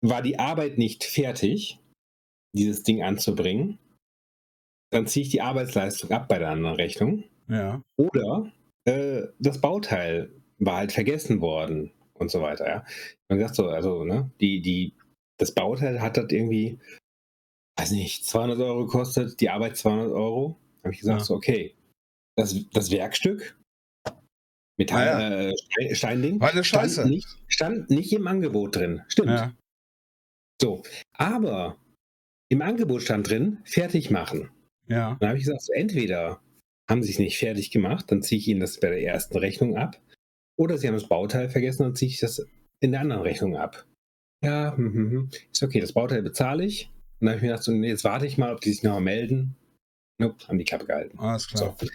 Speaker 2: war die Arbeit nicht fertig, dieses Ding anzubringen, dann ziehe ich die Arbeitsleistung ab bei der anderen Rechnung.
Speaker 1: Ja.
Speaker 2: Oder äh, das Bauteil war halt vergessen worden und so weiter, ja. Man sagt so, also, ne, die, die, das Bauteil hat das irgendwie, weiß nicht, 200 Euro gekostet, die Arbeit 200 Euro. Habe ich gesagt, ja. so, okay, das, das Werkstück, Metall, ah, ja. äh, Steinding,
Speaker 1: eine Scheiße.
Speaker 2: Stand nicht, stand nicht im Angebot drin. Stimmt. Ja. So, aber im Angebot stand drin, fertig machen.
Speaker 1: Ja.
Speaker 2: Dann habe ich gesagt, so, entweder haben sie es nicht fertig gemacht, dann ziehe ich ihnen das bei der ersten Rechnung ab. Oder sie haben das Bauteil vergessen, dann ziehe ich das in der anderen Rechnung ab. Ja, hm, hm, hm. ist okay, das Bauteil bezahle ich. Und dann habe ich mir gedacht, so, jetzt warte ich mal, ob die sich nochmal melden. Nope, haben die Klappe gehalten.
Speaker 1: Alles klar.
Speaker 2: So.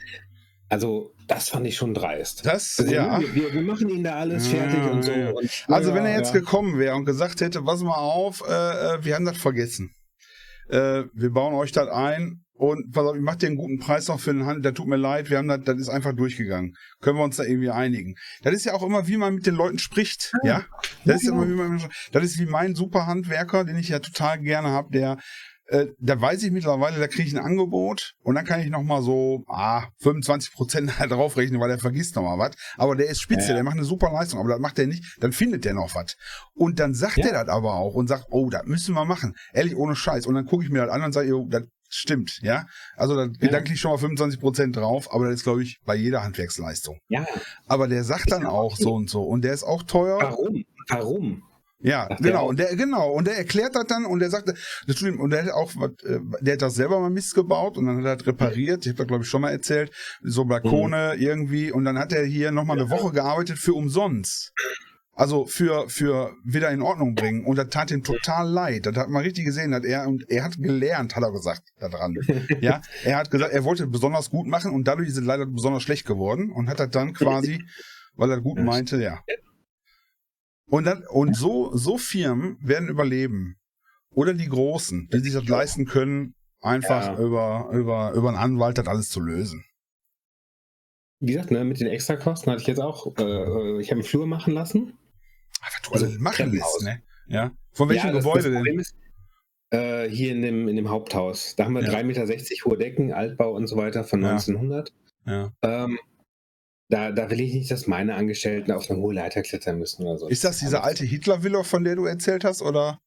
Speaker 2: Also, das fand ich schon dreist.
Speaker 1: Das,
Speaker 2: also,
Speaker 1: ja.
Speaker 2: Wir, wir, machen ihn da alles ja, fertig und so. Ja. Und,
Speaker 1: also, ja, wenn er jetzt gekommen wäre und gesagt hätte, pass mal auf, äh, äh, wir haben das vergessen. Äh, wir bauen euch das ein und pass auf, ich mach dir einen guten Preis noch für den Handel, der tut mir leid, wir haben das, das ist einfach durchgegangen. Können wir uns da irgendwie einigen. Das ist ja auch immer, wie man mit den Leuten spricht, ja? Das ist ja immer, wie man, das ist wie mein Superhandwerker, den ich ja total gerne habe, der äh, da weiß ich mittlerweile, da kriege ich ein Angebot und dann kann ich nochmal so ah, 25 Prozent (laughs) draufrechnen, weil er vergisst nochmal was. Aber der ist spitze, ja. der macht eine super Leistung, aber das macht er nicht, dann findet der noch was. Und dann sagt ja. er das aber auch und sagt, oh, das müssen wir machen. Ehrlich, ohne Scheiß. Und dann gucke ich mir das an und sage, das stimmt, ja. Also da gedanklich schon mal 25 Prozent drauf, aber das ist, glaube ich, bei jeder Handwerksleistung.
Speaker 2: Ja.
Speaker 1: Aber der sagt dann auch so und so und der ist auch teuer.
Speaker 2: Warum? Warum?
Speaker 1: Ja, Ach, genau. Und der, genau. Und der erklärt das dann und der sagte, und der hat auch, äh, der hat das selber mal Mist gebaut und dann hat er das repariert. Ich habe das, glaube ich, schon mal erzählt. So Balkone mhm. irgendwie. Und dann hat er hier nochmal eine Woche gearbeitet für umsonst. Also für, für wieder in Ordnung bringen. Und das tat ihm total leid. Das hat man richtig gesehen, dass er, und er hat gelernt, hat er gesagt, daran. ja, er hat gesagt, er wollte besonders gut machen und dadurch ist es leider besonders schlecht geworden und hat das dann quasi, weil er gut meinte, ja, und, dann, und so, so Firmen werden überleben. Oder die Großen, die sich das leisten können, einfach ja. über, über, über einen Anwalt das alles zu lösen.
Speaker 2: Wie gesagt, ne, mit den Extrakosten hatte ich jetzt auch, äh, ich habe einen Flur machen lassen.
Speaker 1: Was du also machen lässt, ne? Ja. Von welchem ja, Gebäude das denn? Ist,
Speaker 2: äh, hier in dem, in dem Haupthaus. Da haben wir ja. 3,60 Meter hohe Decken, Altbau und so weiter von 1900. Ja. Ähm, da, da will ich nicht, dass meine Angestellten auf eine hohe Leiter klettern müssen oder so.
Speaker 1: Ist das diese alte Hitler-Villa, von der du erzählt hast, oder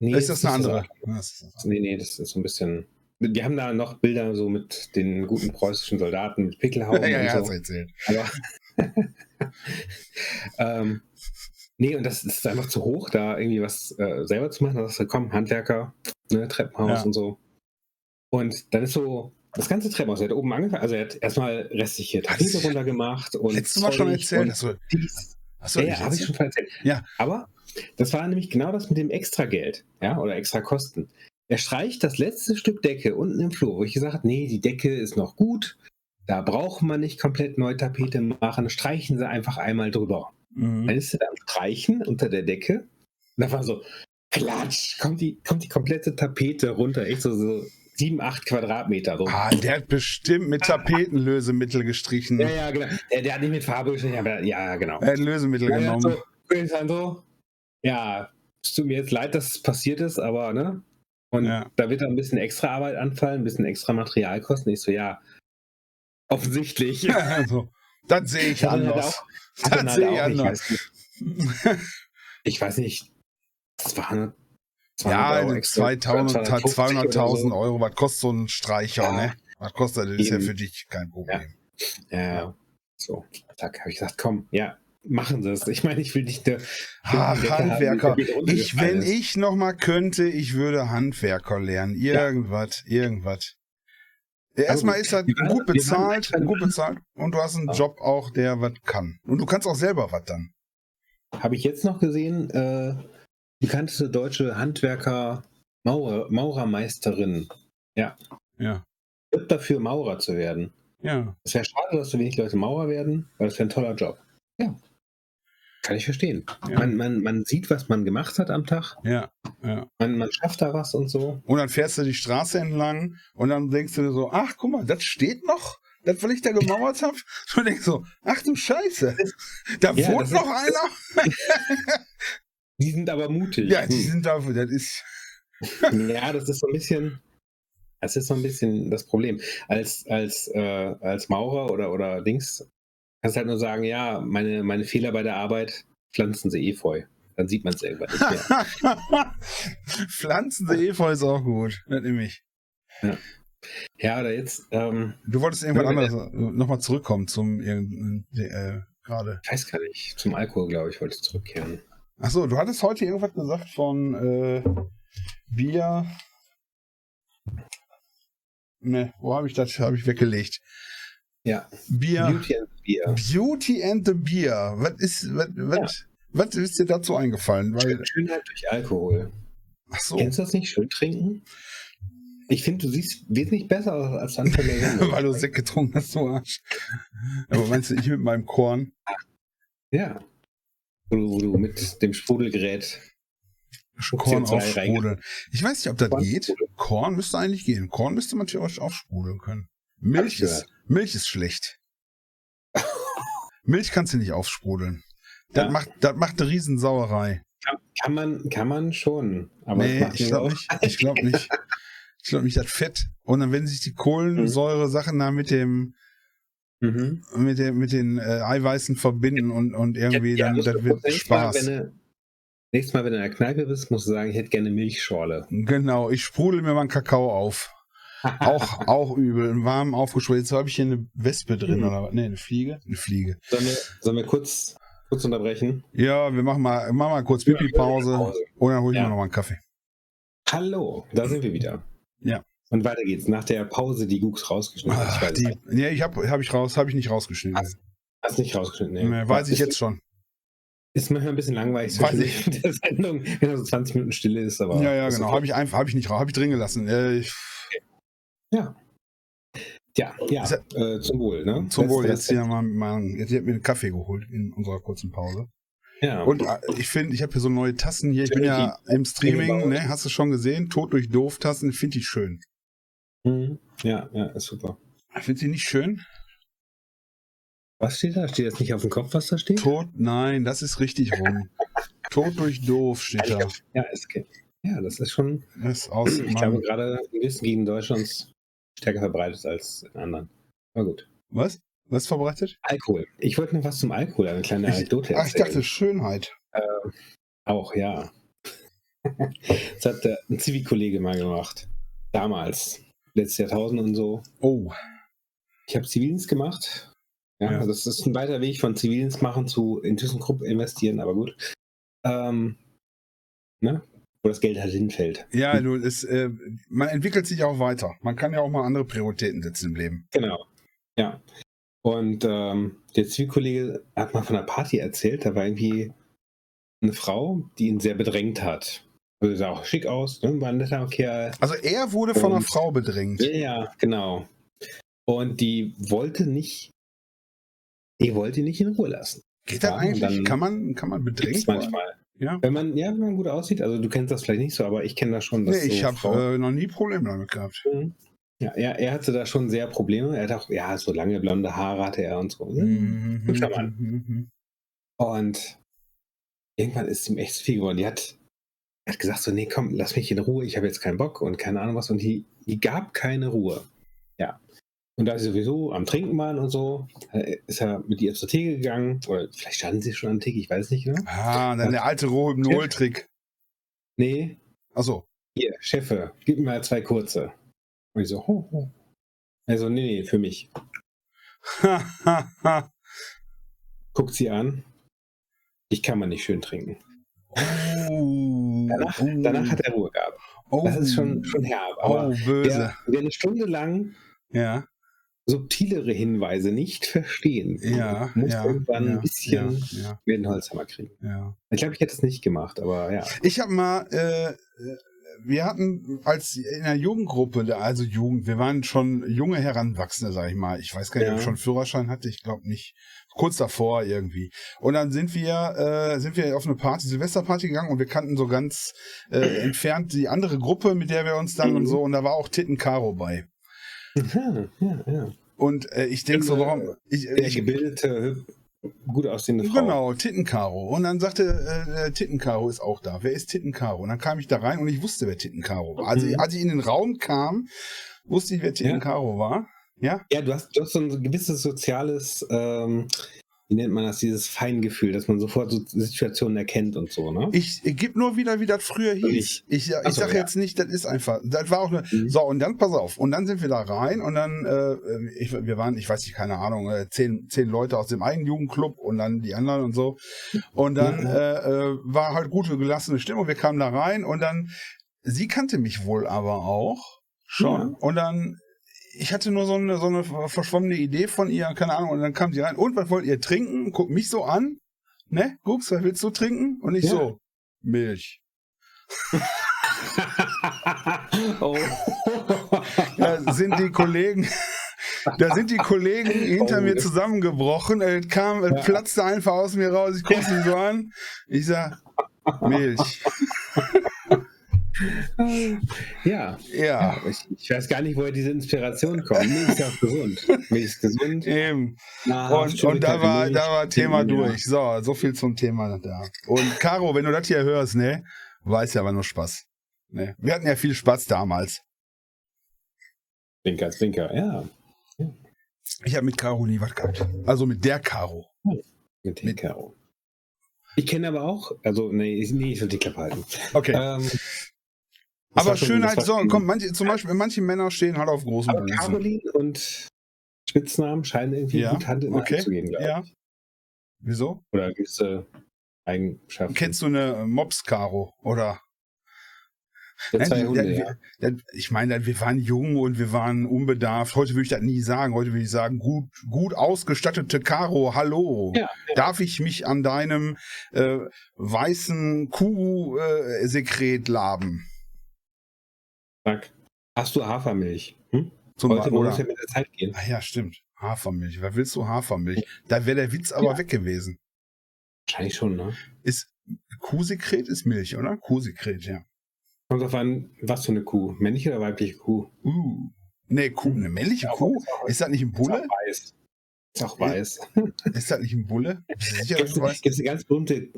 Speaker 1: nee, ist das eine andere?
Speaker 2: So, nee, nee, das ist so ein bisschen. Wir haben da noch Bilder so mit den guten preußischen Soldaten mit Pickelhauben (laughs) ja, ja, so. Erzählt. Aber (laughs) ähm, nee, und das ist einfach zu hoch, da irgendwie was äh, selber zu machen. Da sagst du, komm, Handwerker, ne, Treppenhaus ja. und so. Und dann ist so, das ganze Treppenhaus, er hat oben angefangen, also er hat erstmal restliche Tapete runtergemacht und.
Speaker 1: Letztes Mal schon erzählt, du.
Speaker 2: Achso, ja, habe ich schon erzählt. Ja. Aber das war nämlich genau das mit dem Extrageld, ja, oder extra Kosten. Er streicht das letzte Stück Decke unten im Flur, wo ich gesagt habe, nee, die Decke ist noch gut, da braucht man nicht komplett neue Tapete machen, streichen sie einfach einmal drüber. Mhm. Dann ist er am Streichen unter der Decke und da war so, klatsch, kommt die, kommt die komplette Tapete runter, echt so, so sieben, acht Quadratmeter. So.
Speaker 1: Ah, der hat bestimmt mit Tapetenlösemittel gestrichen.
Speaker 2: Ja, ja, genau. Der, der hat nicht mit Farbe gestrichen, aber ja, genau.
Speaker 1: Er hat Lösemittel ja, genommen.
Speaker 2: So, so, ja, es tut mir jetzt leid, dass es passiert ist, aber, ne? Und ja. da wird dann ein bisschen extra Arbeit anfallen, ein bisschen extra Material kosten. Ich so, ja, offensichtlich.
Speaker 1: Ja, (laughs) also, das sehe ich (laughs) anders.
Speaker 2: Halt das sehe ich anders. (laughs) Ich weiß nicht, 200
Speaker 1: ja, 200.000 200 Euro, was kostet so ein Streicher, ja. ne? Was kostet das? Ist ja für dich kein Problem.
Speaker 2: Ja, ja. so. Zack, habe ich gesagt, komm, ja, machen Sie es. Ich meine, ich will nicht der
Speaker 1: Ach, Handwerker. Haben, ich, wenn ist. ich noch mal könnte, ich würde Handwerker lernen. Irgendwas, ja. irgendwas. Erstmal ist er gut bezahlt, gut bezahlt und du hast einen Job auch, der was kann. Und du kannst auch selber was dann.
Speaker 2: Habe ich jetzt noch gesehen, äh, bekannteste deutsche Handwerker, Maurer, Maurermeisterin. Ja.
Speaker 1: Ja.
Speaker 2: Wird dafür, Maurer zu werden.
Speaker 1: Ja.
Speaker 2: Es wäre schade, dass so wenig Leute Maurer werden, weil das wäre ein toller Job. Ja. Kann ich verstehen. Ja. Man, man, man sieht, was man gemacht hat am Tag.
Speaker 1: Ja, ja.
Speaker 2: Man, man schafft da was und so.
Speaker 1: Und dann fährst du die Straße entlang und dann denkst du dir so, ach, guck mal, das steht noch. Das, weil ich da gemauert habe. (laughs) Und denkst so, ach du Scheiße, da ja, wohnt noch einer. (laughs) (laughs)
Speaker 2: Die sind aber mutig.
Speaker 1: Ja, die hm. sind dafür, das ist. (laughs)
Speaker 2: ja, das ist so ein bisschen. Das ist so ein bisschen das Problem. Als, als, äh, als Maurer oder, oder Dings kannst du halt nur sagen, ja, meine, meine Fehler bei der Arbeit pflanzen sie Efeu. Dann sieht man es irgendwann nicht
Speaker 1: mehr. (laughs) pflanzen sie Efeu ist auch gut. Das nehme ich.
Speaker 2: Ja. Ja, oder jetzt. Ähm,
Speaker 1: du wolltest irgendwann anders nochmal zurückkommen zum äh, gerade.
Speaker 2: Ich weiß gar nicht. Zum Alkohol, glaube ich, wollte ich zurückkehren.
Speaker 1: Achso, du hattest heute irgendwas gesagt von äh, Bier. Ne, wo habe ich das? Habe ich weggelegt.
Speaker 2: Ja.
Speaker 1: Bier. Beauty and the Beer. Beauty and the Beer. Was ist, was, was, ja. was ist dir dazu eingefallen?
Speaker 2: Weil, Schönheit durch Alkohol. Ach so. Kennst du das nicht? Schön trinken? Ich finde, du siehst wesentlich besser aus als der (laughs)
Speaker 1: Sendung. Weil du Sekt getrunken hast, du Arsch. Aber meinst du, ich mit meinem Korn?
Speaker 2: Ja. Wo du, wo du mit dem Sprudelgerät
Speaker 1: Korn aufsprudeln. Ich weiß nicht, ob das Korn geht. Korn müsste eigentlich gehen. Korn müsste man theoretisch aufsprudeln können. Milch ist, Milch ist schlecht. Milch kannst du nicht aufsprudeln. Das, ja. macht, das macht eine Riesensauerei.
Speaker 2: Kann, kann, man, kann man schon.
Speaker 1: Aber nee, ich glaube nicht. Ich glaube nicht. (laughs) Ich glaube nicht, das Fett. Und dann, wenn sich die Kohlensäure-Sachen da mit dem mhm. mit, den, mit den äh, Eiweißen verbinden und, und irgendwie ja, dann das wird Spaß.
Speaker 2: Mal, wenn du, nächstes Mal, wenn du in der Kneipe bist, musst du sagen, ich hätte gerne Milchschorle.
Speaker 1: Genau, ich sprudel mir mal einen Kakao auf. (laughs) auch, auch übel, warm aufgesprudelt. Jetzt habe ich hier eine Wespe drin, mhm. oder Ne, eine Fliege? Eine Fliege.
Speaker 2: Sollen wir, sollen wir kurz, kurz unterbrechen?
Speaker 1: Ja, wir machen mal, machen mal kurz Pipi-Pause und dann hole ich ja. mir noch mal einen Kaffee.
Speaker 2: Hallo, da sind wir wieder.
Speaker 1: Ja.
Speaker 2: Und weiter geht's. Nach der Pause die Gux rausgeschnitten.
Speaker 1: Ach, ich die, nee, ich habe hab ich raus, habe ich nicht rausgeschnitten. Hast,
Speaker 2: hast nicht rausgeschnitten, nee.
Speaker 1: nee weiß ich jetzt schon.
Speaker 2: Ist manchmal ein bisschen langweilig Weiß ich. (laughs) der Sendung, wenn so 20 Minuten Stille ist, aber.
Speaker 1: Ja, ja, genau. Okay. Habe ich einfach, habe ich nicht raus, habe ich drin gelassen. Äh, ich,
Speaker 2: ja. Ja, ja, äh, zum Wohl, ne?
Speaker 1: Zum Wohl, jetzt hier mal, mal jetzt hat mir einen Kaffee geholt in unserer kurzen Pause. Ja. Und äh, ich finde, ich habe hier so neue Tassen hier. Ich bin ja im Streaming, ne? Hast du schon gesehen? Tod durch Doof Tassen, finde ich schön.
Speaker 2: Mhm. Ja, ja, ist super.
Speaker 1: Findest du nicht schön?
Speaker 2: Was steht da? Steht das nicht auf dem Kopf, was da steht?
Speaker 1: Tod? Nein, das ist richtig rum. Tod durch doof steht da.
Speaker 2: Ja, ist okay. Ja, das ist schon.
Speaker 1: Das ist aus,
Speaker 2: ich glaube, gerade in gewissen Gegenden Deutschlands stärker verbreitet als in anderen. Aber gut.
Speaker 1: Was? Was verbreitet?
Speaker 2: Alkohol. Ich wollte noch was zum Alkohol, eine kleine Anekdote
Speaker 1: erzählen. Ach, ich dachte Schönheit.
Speaker 2: Äh, auch, ja. (laughs) das hat äh, ein Zivilkollege mal gemacht. Damals. Letztes Jahrtausend und so.
Speaker 1: Oh.
Speaker 2: Ich habe Zivildienst gemacht. Ja, ja. Also das ist ein weiter Weg von Zivildienst machen zu in ThyssenKrupp investieren, aber gut. Ähm, ne? Wo das Geld halt hinfällt.
Speaker 1: Ja, du, es, äh, man entwickelt sich auch weiter. Man kann ja auch mal andere Prioritäten setzen im Leben.
Speaker 2: Genau. Ja. Und ähm, der Zivilkollege hat mal von einer Party erzählt, da war irgendwie eine Frau, die ihn sehr bedrängt hat. Also sah auch schick aus, ne? war ein netter Kerl.
Speaker 1: Also er wurde von und, einer Frau bedrängt.
Speaker 2: Ja, genau. Und die wollte nicht, die wollte ihn nicht in Ruhe lassen.
Speaker 1: Geht das ja, eigentlich? Kann man, kann man bedrängt
Speaker 2: manchmal. Ja. Wenn man, ja, wenn man gut aussieht, also du kennst das vielleicht nicht so, aber ich kenne das schon.
Speaker 1: Nee, ich so habe äh, noch nie Probleme damit gehabt.
Speaker 2: Mhm. Ja, er, er hatte da schon sehr Probleme. Er hat auch, ja, so lange blonde Haare hatte er und so. Ne? Mhm, Hübscher Mann. Mhm, mhm. Und irgendwann ist ihm echt zu viel geworden. Die hat, hat gesagt so, nee, komm, lass mich in Ruhe, ich habe jetzt keinen Bock und keine Ahnung was. Und die, die gab keine Ruhe. Ja. Und da sie sowieso am Trinken waren und so, äh, ist er mit ihr zur Theke gegangen. Oder vielleicht standen sie schon am Theke, ich weiß nicht genau.
Speaker 1: Ah, dann der alte Rohypnol-Trick.
Speaker 2: Nee.
Speaker 1: Achso.
Speaker 2: Hier, Chefe, gib mir mal zwei kurze. Und ich so, ho, ho. Also, nee, nee, für mich. (laughs) Guckt sie an. Ich kann man nicht schön trinken.
Speaker 1: Oh,
Speaker 2: danach, oh. danach, hat er Ruhe gehabt. Oh, das ist schon, schon herb. Aber
Speaker 1: oh, böse.
Speaker 2: Wer, wer eine Stunde lang
Speaker 1: ja
Speaker 2: subtilere Hinweise nicht verstehen,
Speaker 1: ja,
Speaker 2: muss
Speaker 1: ja,
Speaker 2: irgendwann ein bisschen
Speaker 1: ja,
Speaker 2: ja. den Holzhammer kriegen. Ich glaube, ich hätte es nicht gemacht, aber ja.
Speaker 1: Ich habe mal, äh, wir hatten als in der Jugendgruppe, also Jugend, wir waren schon junge Heranwachsende, sag ich mal. Ich weiß gar nicht, ob ich schon Führerschein hatte, ich glaube nicht. Kurz davor irgendwie. Und dann sind wir, äh, sind wir auf eine Party, Silvesterparty gegangen und wir kannten so ganz äh, entfernt die andere Gruppe, mit der wir uns dann mhm. und so, und da war auch Titten Caro bei.
Speaker 2: Ja, ja, ja.
Speaker 1: Und äh, ich denke so, warum. Ich,
Speaker 2: der ich, gebildete, gut aussehende
Speaker 1: Frau. Genau, Tittenkaro. Und dann sagte äh, Tittenkaro ist auch da. Wer ist Tittenkaro? Und dann kam ich da rein und ich wusste, wer Tittenkaro war. Also, mhm. als ich in den Raum kam, wusste ich, wer Tittenkaro ja. war. Ja?
Speaker 2: Ja, du hast, du hast so ein gewisses soziales ähm, wie nennt man das, dieses Feingefühl, dass man sofort so Situationen erkennt und so, ne?
Speaker 1: Ich, ich gebe nur wieder, wie das früher hieß. Ich, ich, ich so, sage ja. jetzt nicht, das ist einfach, das war auch nur, mhm. so, und dann, pass auf, und dann sind wir da rein und dann, äh, ich, wir waren, ich weiß nicht, keine Ahnung, äh, zehn, zehn Leute aus dem einen Jugendclub und dann die anderen und so. Und dann mhm. äh, war halt gute, gelassene Stimmung, wir kamen da rein und dann, sie kannte mich wohl aber auch schon. Ja. Und dann ich hatte nur so eine, so eine verschwommene Idee von ihr, keine Ahnung, und dann kam sie rein, und was wollt ihr trinken? Guckt mich so an, ne? Guckst, was willst du trinken? Und ich ja. so, Milch. (laughs) oh. (laughs) Da sind die Kollegen, (laughs) da sind die Kollegen hinter oh, mir zusammengebrochen. Es kam, es platzte einfach aus mir raus. Ich gucke sie so an. Ich sag, Milch.
Speaker 2: Ja. Ja. Ich, ich, weiß gar nicht, woher diese Inspiration kommt. Milch ist ja auch gesund. Milch ist gesund.
Speaker 1: Eben. Na, und, und da war, da war Thema durch. So, so viel zum Thema da. Und Caro, wenn du das hier hörst, ne, weiß ja aber nur Spaß. Ne? Wir hatten ja viel Spaß damals.
Speaker 2: Zwinker, Zwinker, ja.
Speaker 1: Ich habe mit Caro nie was gehabt. Also mit der Caro.
Speaker 2: Mit der Caro. Ich kenne aber auch, also nee, nee ich will die Klappe halten.
Speaker 1: Okay. Ähm, aber Schönheit, so, komm, manche, zum Beispiel, manche Männer stehen halt auf großen
Speaker 2: aber Busen. Caroline und Spitznamen scheinen irgendwie
Speaker 1: ja,
Speaker 2: gut Hand in
Speaker 1: okay.
Speaker 2: Hand zu gehen, glaube
Speaker 1: ja. ich. Wieso?
Speaker 2: Oder gewisse Eigenschaften.
Speaker 1: Kennst du eine Mops-Caro? Oder?
Speaker 2: Nein, Hunde, ja.
Speaker 1: Ich meine, wir waren jung und wir waren unbedarft. Heute würde ich das nie sagen. Heute würde ich sagen, gut, gut ausgestattete Caro, hallo. Ja, ja. Darf ich mich an deinem äh, weißen Kuhsekret äh, laben?
Speaker 2: Sag, hast du Hafermilch? Hm?
Speaker 1: Zum
Speaker 2: Heute oder, muss ja mit der Zeit gehen.
Speaker 1: Ah ja, stimmt. Hafermilch. Wer willst du Hafermilch? Da wäre der Witz aber ja. weg gewesen.
Speaker 2: Wahrscheinlich schon, ne?
Speaker 1: Ist Kuhsekret ist Milch, oder? Kuhsekret, ja.
Speaker 2: Kommt auf an, was für eine Kuh? Männliche oder weibliche Kuh?
Speaker 1: Uh. Nee, Kuh, eine männliche ja, Kuh? Ist, (laughs) ist das nicht ein Bulle?
Speaker 2: Weiß. Ist auch weiß.
Speaker 1: Ist das nicht ein Bulle?
Speaker 2: Sicher, gibt es eine ganz berühmte,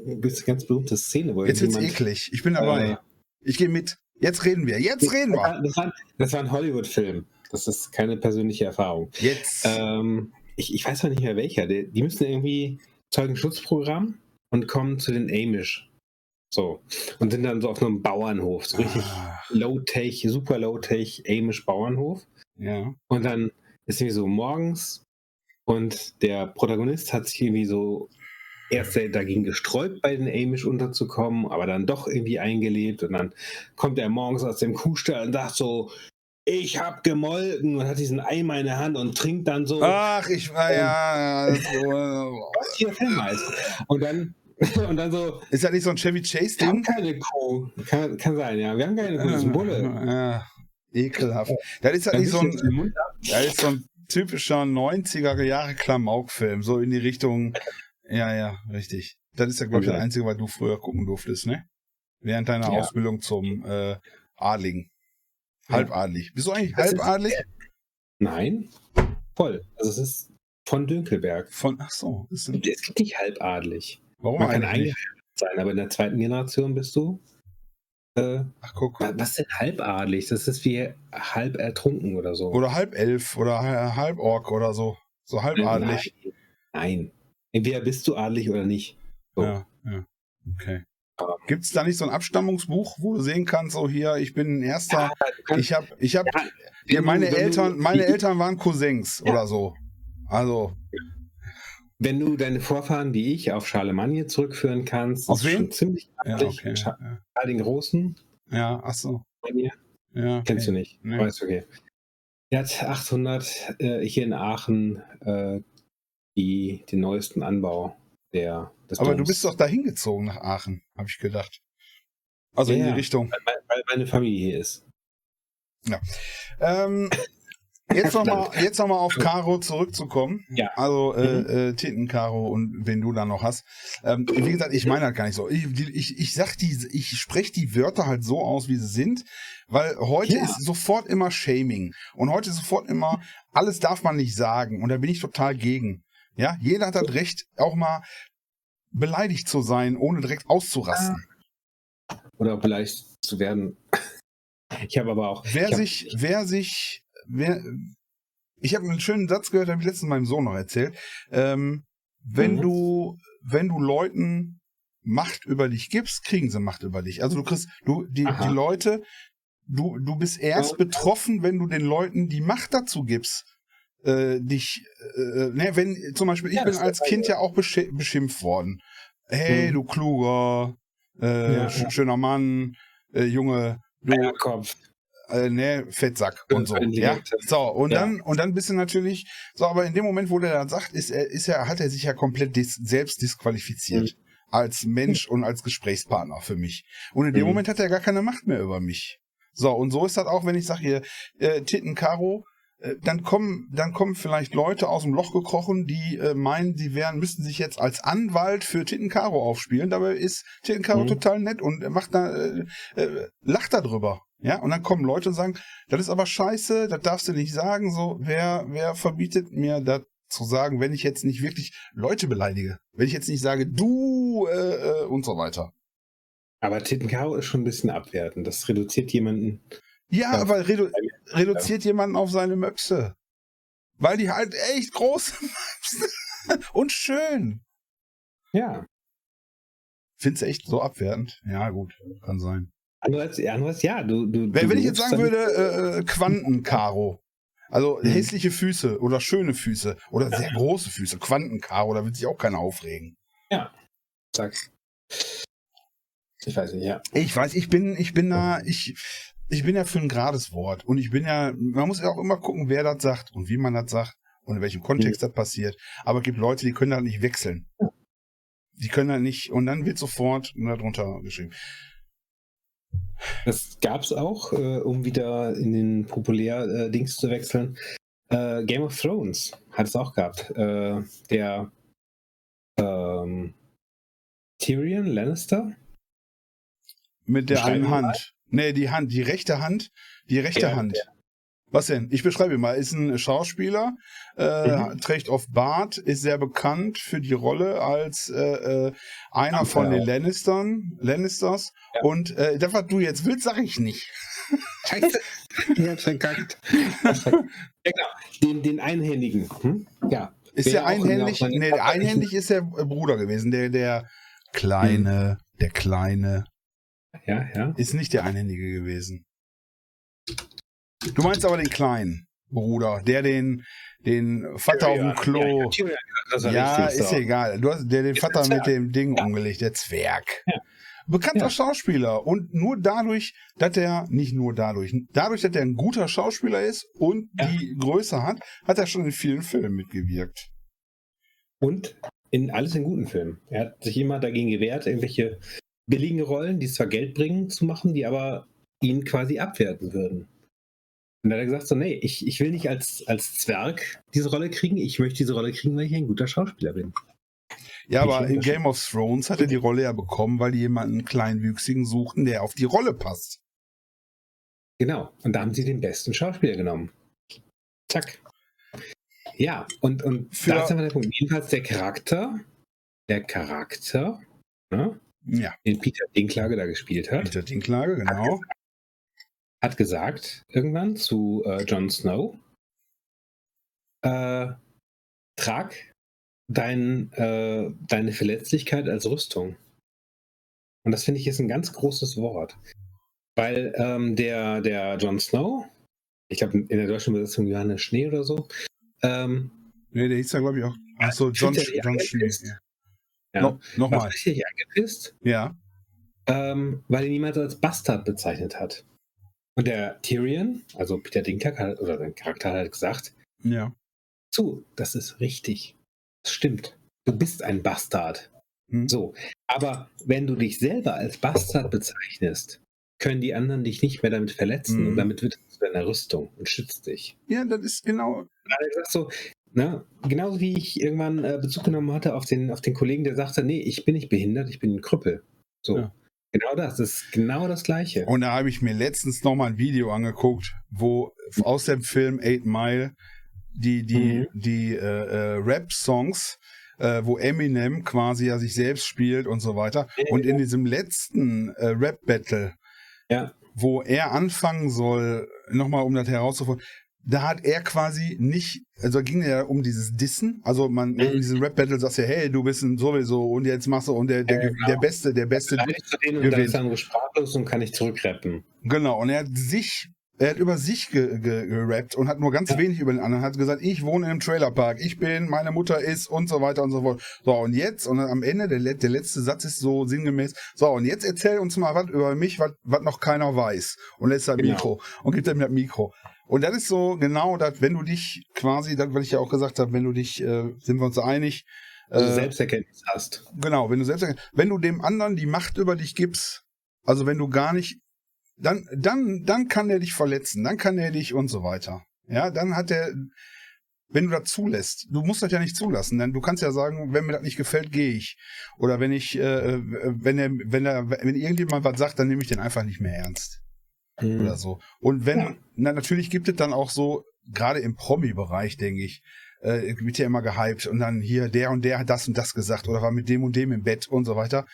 Speaker 2: ganz berühte Szene,
Speaker 1: wo Jetzt wird's eklig. Ich bin dabei. Äh, ich gehe mit. Jetzt reden wir. Jetzt reden wir.
Speaker 2: Das war, das war ein Hollywood-Film. Das ist keine persönliche Erfahrung.
Speaker 1: Jetzt.
Speaker 2: Ähm, ich, ich weiß noch nicht mehr welcher. Die, die müssen irgendwie Zeugenschutzprogramm und kommen zu den Amish. So. Und sind dann so auf einem Bauernhof. So richtig ah. low-tech, super low-tech Amish Bauernhof.
Speaker 1: Ja.
Speaker 2: Und dann ist irgendwie so morgens und der Protagonist hat sich irgendwie so erst dagegen gesträubt, bei den Amish unterzukommen, aber dann doch irgendwie eingelebt und dann kommt er morgens aus dem Kuhstall und sagt so, ich hab gemolken und hat diesen Eimer in der Hand und trinkt dann so.
Speaker 1: Ach, ich war ja.
Speaker 2: Was hier Film heißt. Und dann (laughs) und dann so.
Speaker 1: Ist das nicht so ein Chevy Chase Ding? Wir
Speaker 2: haben keine Kuh. Kann, kann sein, ja. Wir haben keine Kuh. Das ist ein Bulle.
Speaker 1: Ja, ekelhaft. Das ist halt nicht so ein. Das ist so ein typischer 90er Jahre Klamauk-Film. So in die Richtung. Ja, ja, richtig. Das ist ja, glaube ich, das Einzige, was du früher gucken durftest, ne? Während deiner ja. Ausbildung zum äh, Adligen. Halbadlig. Bist du eigentlich halbadlig?
Speaker 2: Nein. Voll. Also es ist von Dünkelberg.
Speaker 1: Von, ach so.
Speaker 2: Es gibt nicht halbadlig.
Speaker 1: Warum Man kann eigentlich
Speaker 2: sein, aber in der zweiten Generation bist du.
Speaker 1: Äh, ach guck.
Speaker 2: Was ist denn halbadlig? Das ist wie halb ertrunken oder so.
Speaker 1: Oder halb elf oder halb Ork oder so. So halbadlig.
Speaker 2: Nein. Nein. Entweder bist du adlig oder nicht.
Speaker 1: So. Ja, ja. Okay. Gibt es da nicht so ein Abstammungsbuch, wo du sehen kannst, so hier, ich bin ein erster, ja, ich habe, ich habe, ja, meine Eltern, meine Eltern waren Cousins ja. oder so. Also.
Speaker 2: Wenn du deine Vorfahren wie ich auf Charlemagne zurückführen kannst,
Speaker 1: auf wen?
Speaker 2: ziemlich
Speaker 1: ja, okay.
Speaker 2: Karl den Großen.
Speaker 1: Ja, ach so.
Speaker 2: Ja, okay. Kennst du nicht. Nee. Weißt okay. Er hat 800 äh, hier in Aachen äh, die, den neuesten Anbau der,
Speaker 1: des Aber Doms. du bist doch da hingezogen nach Aachen, habe ich gedacht. Also ja, in die Richtung.
Speaker 2: Weil, weil, meine Familie hier ist.
Speaker 1: Ja. Ähm, jetzt nochmal noch, (laughs) auf Caro zurückzukommen.
Speaker 2: Ja.
Speaker 1: Also äh, mhm. äh, Titten Caro und wenn du da noch hast. Ähm, wie gesagt, ich meine halt gar nicht so. Ich, ich, ich sag die, ich spreche die Wörter halt so aus, wie sie sind, weil heute ja. ist sofort immer Shaming und heute ist sofort immer alles darf man nicht sagen und da bin ich total gegen. Ja, jeder hat das Recht, auch mal beleidigt zu sein, ohne direkt auszurasten.
Speaker 2: Oder beleidigt zu werden. (laughs) Ich habe aber auch.
Speaker 1: Wer sich, hab, wer sich, wer, ich habe einen schönen Satz gehört, habe ich letztens meinem Sohn noch erzählt. Ähm, wenn mhm. du, wenn du Leuten Macht über dich gibst, kriegen sie Macht über dich. Also du kriegst, du, die, die Leute, du, du bist erst betroffen, wenn du den Leuten die Macht dazu gibst, äh, dich, äh, ne, wenn zum Beispiel, ich ja, bin als Kind ja auch beschimpft worden. Hey, hm. du kluger, äh, ja, sch ja. schöner Mann, äh, Junge,
Speaker 2: du, Eierkopf.
Speaker 1: Äh, ne, Fettsack und so. Ja? So, und ja. dann, und dann bist du natürlich, so, aber in dem Moment, wo der dann sagt, ist er, ist er, hat er sich ja komplett dis selbst disqualifiziert. Mhm. Als Mensch und als Gesprächspartner für mich. Und in dem mhm. Moment hat er gar keine Macht mehr über mich. So, und so ist das auch, wenn ich sage hier, äh, Titten Karo, äh, dann kommen, dann kommen vielleicht Leute aus dem Loch gekrochen, die äh, meinen, sie wären, müssten sich jetzt als Anwalt für Tittenkaro aufspielen. Dabei ist Tittenkaro mhm. total nett und macht da, äh, äh, lacht da drüber. Ja, und dann kommen Leute und sagen, das ist aber scheiße, das darfst du nicht sagen. So, wer, wer verbietet mir das zu sagen, wenn ich jetzt nicht wirklich Leute beleidige? Wenn ich jetzt nicht sage, du äh, äh, und so weiter.
Speaker 2: Aber Tittenkaro ist schon ein bisschen abwertend. Das reduziert jemanden
Speaker 1: ja, ja. aber redu reduziert jemanden auf seine Möpse. Weil die halt echt groß (laughs) und schön.
Speaker 2: Ja.
Speaker 1: Findest du echt so abwertend? Ja, gut, kann sein.
Speaker 2: Andererseits, andererseits ja, du. du
Speaker 1: wenn, wenn ich jetzt sagen würde, äh, äh Quantenkaro. Also mhm. hässliche Füße oder schöne Füße oder ja. sehr große Füße, Quantenkaro, da wird sich auch keiner aufregen.
Speaker 2: Ja. Sag. Ich weiß nicht, ja.
Speaker 1: Ich weiß, ich bin, ich bin da, ich, ich bin ja für ein gerades Wort. Und ich bin ja, man muss ja auch immer gucken, wer das sagt und wie man das sagt und in welchem Kontext mhm. das passiert. Aber es gibt Leute, die können da nicht wechseln. Die können da nicht, und dann wird sofort darunter geschrieben.
Speaker 2: Das gab es auch, äh, um wieder in den Populär-Dings äh, zu wechseln. Äh, Game of Thrones hat es auch gehabt. Äh, der ähm, Tyrion Lannister.
Speaker 1: Mit der einen Hand. Nee, die Hand, die rechte Hand, die rechte ja, Hand. Ja. Was denn? Ich beschreibe mal. Ist ein Schauspieler, äh, mhm. trägt auf Bart, ist sehr bekannt für die Rolle als äh, äh, einer Ach, von ja. den Lannistern, Lannisters. Ja. Und äh, das, was du jetzt willst, sag ich nicht. (laughs)
Speaker 2: Scheiße. ich hab's verkackt. ja, genau. Den, den Einhändigen. Hm?
Speaker 1: Ja. Ist der einhändig? Nee, der einhändig ist der Bruder gewesen. Der, der kleine, hm. der kleine.
Speaker 2: Ja, ja.
Speaker 1: Ist nicht der Einhändige gewesen. Du meinst aber den kleinen Bruder, der den, den Vater Tyrion, auf dem Klo. Ja, ja ist ja egal. Du hast, der den ist Vater mit dem Ding ja. umgelegt, der Zwerg. Ja. Bekannter ja. Schauspieler und nur dadurch, dass er, nicht nur dadurch, dadurch, dass er ein guter Schauspieler ist und die Größe hat, hat er schon in vielen Filmen mitgewirkt.
Speaker 2: Und in alles in guten Filmen. Er hat sich immer dagegen gewehrt, irgendwelche billigen Rollen, die zwar Geld bringen, zu machen, die aber ihn quasi abwerten würden. Und da hat er gesagt, so, nee, ich, ich will nicht als, als Zwerg diese Rolle kriegen, ich möchte diese Rolle kriegen, weil ich ein guter Schauspieler bin.
Speaker 1: Ja, aber in Game of Thrones hat er die Rolle ja bekommen, weil die jemanden kleinwüchsigen suchten, der auf die Rolle passt.
Speaker 2: Genau, und da haben sie den besten Schauspieler genommen. Zack. Ja, und, und Für da ist aber der Punkt. Jedenfalls der Charakter, der Charakter, ne, ja. den Peter Dinklage da gespielt hat.
Speaker 1: Peter Dinklage, genau
Speaker 2: hat gesagt irgendwann zu äh, Jon Snow, äh, trag dein, äh, deine Verletzlichkeit als Rüstung. Und das finde ich ist ein ganz großes Wort. Weil ähm, der, der Jon Snow, ich glaube in der deutschen Übersetzung Johannes Schnee oder so. Ähm,
Speaker 1: nee, der hieß ja, glaube ich, auch. Achso, John, John Schnee.
Speaker 2: Ja. No, Nochmal. richtig
Speaker 1: angepisst. Ja.
Speaker 2: Ähm, weil ihn niemand als Bastard bezeichnet hat. Und der Tyrion, also Peter Dinklage oder sein Charakter hat halt gesagt,
Speaker 1: ja.
Speaker 2: So, das ist richtig. Das stimmt. Du bist ein Bastard. Hm. So. Aber wenn du dich selber als Bastard bezeichnest, können die anderen dich nicht mehr damit verletzen hm. und damit wird es zu deiner Rüstung und schützt dich.
Speaker 1: Ja, das ist genau.
Speaker 2: Er sagt so, na, genauso wie ich irgendwann äh, Bezug genommen hatte auf den, auf den Kollegen, der sagte, nee, ich bin nicht behindert, ich bin ein Krüppel. So. Ja. Genau das, das ist genau das Gleiche.
Speaker 1: Und da habe ich mir letztens nochmal ein Video angeguckt, wo aus dem Film Eight Mile die, die, mhm. die äh, äh, Rap-Songs, äh, wo Eminem quasi ja sich selbst spielt und so weiter. Ja, und in diesem letzten äh, Rap-Battle,
Speaker 2: ja.
Speaker 1: wo er anfangen soll, nochmal um das herauszufinden, da hat er quasi nicht, also ging ja um dieses Dissen, also man mhm. in diesem Rap-Battle sagst ja, hey, du bist ein sowieso und jetzt machst du und der, der, ja, genau. der Beste, der Beste.
Speaker 2: Dann zu denen und dann ist er sprachlos und kann nicht zurückrappen.
Speaker 1: Genau, und er hat sich, er hat über sich ge, ge, gerappt und hat nur ganz ja. wenig über den anderen, hat gesagt, ich wohne in einem Trailerpark, ich bin, meine Mutter ist und so weiter und so fort. So, und jetzt, und am Ende, der, der letzte Satz ist so sinngemäß, so, und jetzt erzähl uns mal was über mich, was noch keiner weiß. Und lässt das genau. Mikro und gibt ihm das Mikro. Und das ist so genau das, wenn du dich quasi, das, weil ich ja auch gesagt habe, wenn du dich, äh, sind wir uns einig,
Speaker 2: äh, also Selbsterkenntnis hast.
Speaker 1: Genau, wenn du Selbsterkenntnis, wenn du dem anderen die Macht über dich gibst, also wenn du gar nicht, dann, dann, dann kann er dich verletzen, dann kann er dich und so weiter. Ja, dann hat er, wenn du das zulässt, du musst das ja nicht zulassen, denn du kannst ja sagen, wenn mir das nicht gefällt, gehe ich. Oder wenn ich, äh, wenn er, wenn er, wenn irgendjemand was sagt, dann nehme ich den einfach nicht mehr ernst mhm. oder so. Und wenn, ja. na, natürlich gibt es dann auch so, gerade im Promi-Bereich, denke ich, äh, wird ja immer gehypt und dann hier, der und der hat das und das gesagt oder war mit dem und dem im Bett und so weiter.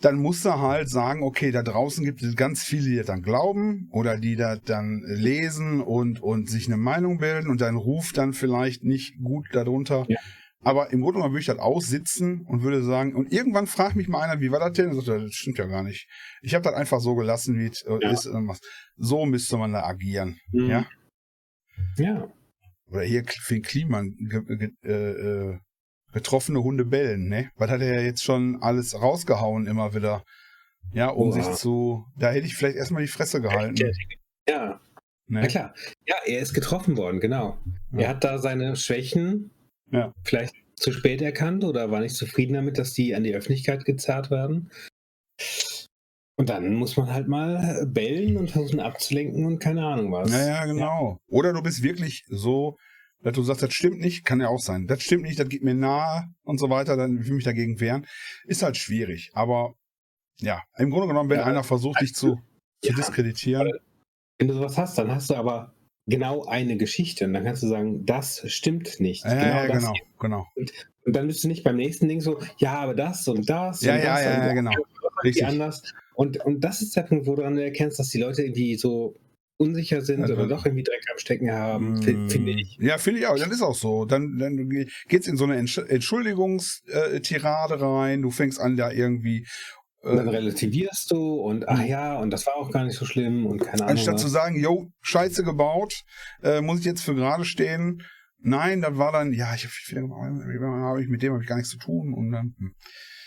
Speaker 1: Dann musst du halt sagen, okay, da draußen gibt es ganz viele, die das dann glauben oder die das dann lesen und, und sich eine Meinung bilden und dein Ruf dann vielleicht nicht gut darunter. Ja. Aber im Grunde genommen würde ich das aussitzen und würde sagen, und irgendwann fragt mich mal einer, wie war das denn? Und sagt, das stimmt ja gar nicht. Ich habe das einfach so gelassen, wie es äh, ja. ist. So müsste man da agieren. Mhm. Ja.
Speaker 2: Ja.
Speaker 1: Oder hier für den Klima äh, äh, getroffene Hunde bellen, ne? Was hat er ja jetzt schon alles rausgehauen immer wieder? Ja, um Oha. sich zu. Da hätte ich vielleicht erstmal die Fresse gehalten.
Speaker 2: Ja. Ne? Na klar. Ja, er ist getroffen worden, genau. Ja. Er hat da seine Schwächen ja. Vielleicht zu spät erkannt oder war nicht zufrieden damit, dass die an die Öffentlichkeit gezerrt werden. Und dann muss man halt mal bellen und versuchen abzulenken und keine Ahnung was.
Speaker 1: Naja, genau. Ja. Oder du bist wirklich so, dass du sagst, das stimmt nicht, kann ja auch sein. Das stimmt nicht, das geht mir nahe und so weiter, dann will ich mich dagegen wehren. Ist halt schwierig. Aber ja, im Grunde genommen, wenn ja, einer versucht, dich zu, zu diskreditieren.
Speaker 2: Wenn du sowas hast, dann hast du aber genau eine Geschichte. Und dann kannst du sagen, das stimmt nicht.
Speaker 1: Ja,
Speaker 2: genau,
Speaker 1: ja, genau, genau.
Speaker 2: Und, und, dann bist du nicht beim nächsten Ding so, ja, aber das und das
Speaker 1: ja,
Speaker 2: und
Speaker 1: ja,
Speaker 2: das
Speaker 1: ja,
Speaker 2: und
Speaker 1: ja, genau.
Speaker 2: Richtig. anders. Und, und das ist der Punkt, wo du dann erkennst, dass die Leute irgendwie so unsicher sind also, oder doch irgendwie Dreck am Stecken haben, mm, finde ich.
Speaker 1: Ja, finde ich auch. Dann ist auch so. Dann, dann geht's in so eine Entschuldigungstirade rein. Du fängst an, da irgendwie
Speaker 2: und dann relativierst du und ach ja, und das war auch gar nicht so schlimm und keine Ahnung.
Speaker 1: Anstatt zu sagen, yo, Scheiße gebaut, äh, muss ich jetzt für gerade stehen. Nein, das war dann, ja, ich habe ich mit dem habe ich gar nichts zu tun und dann. Hm.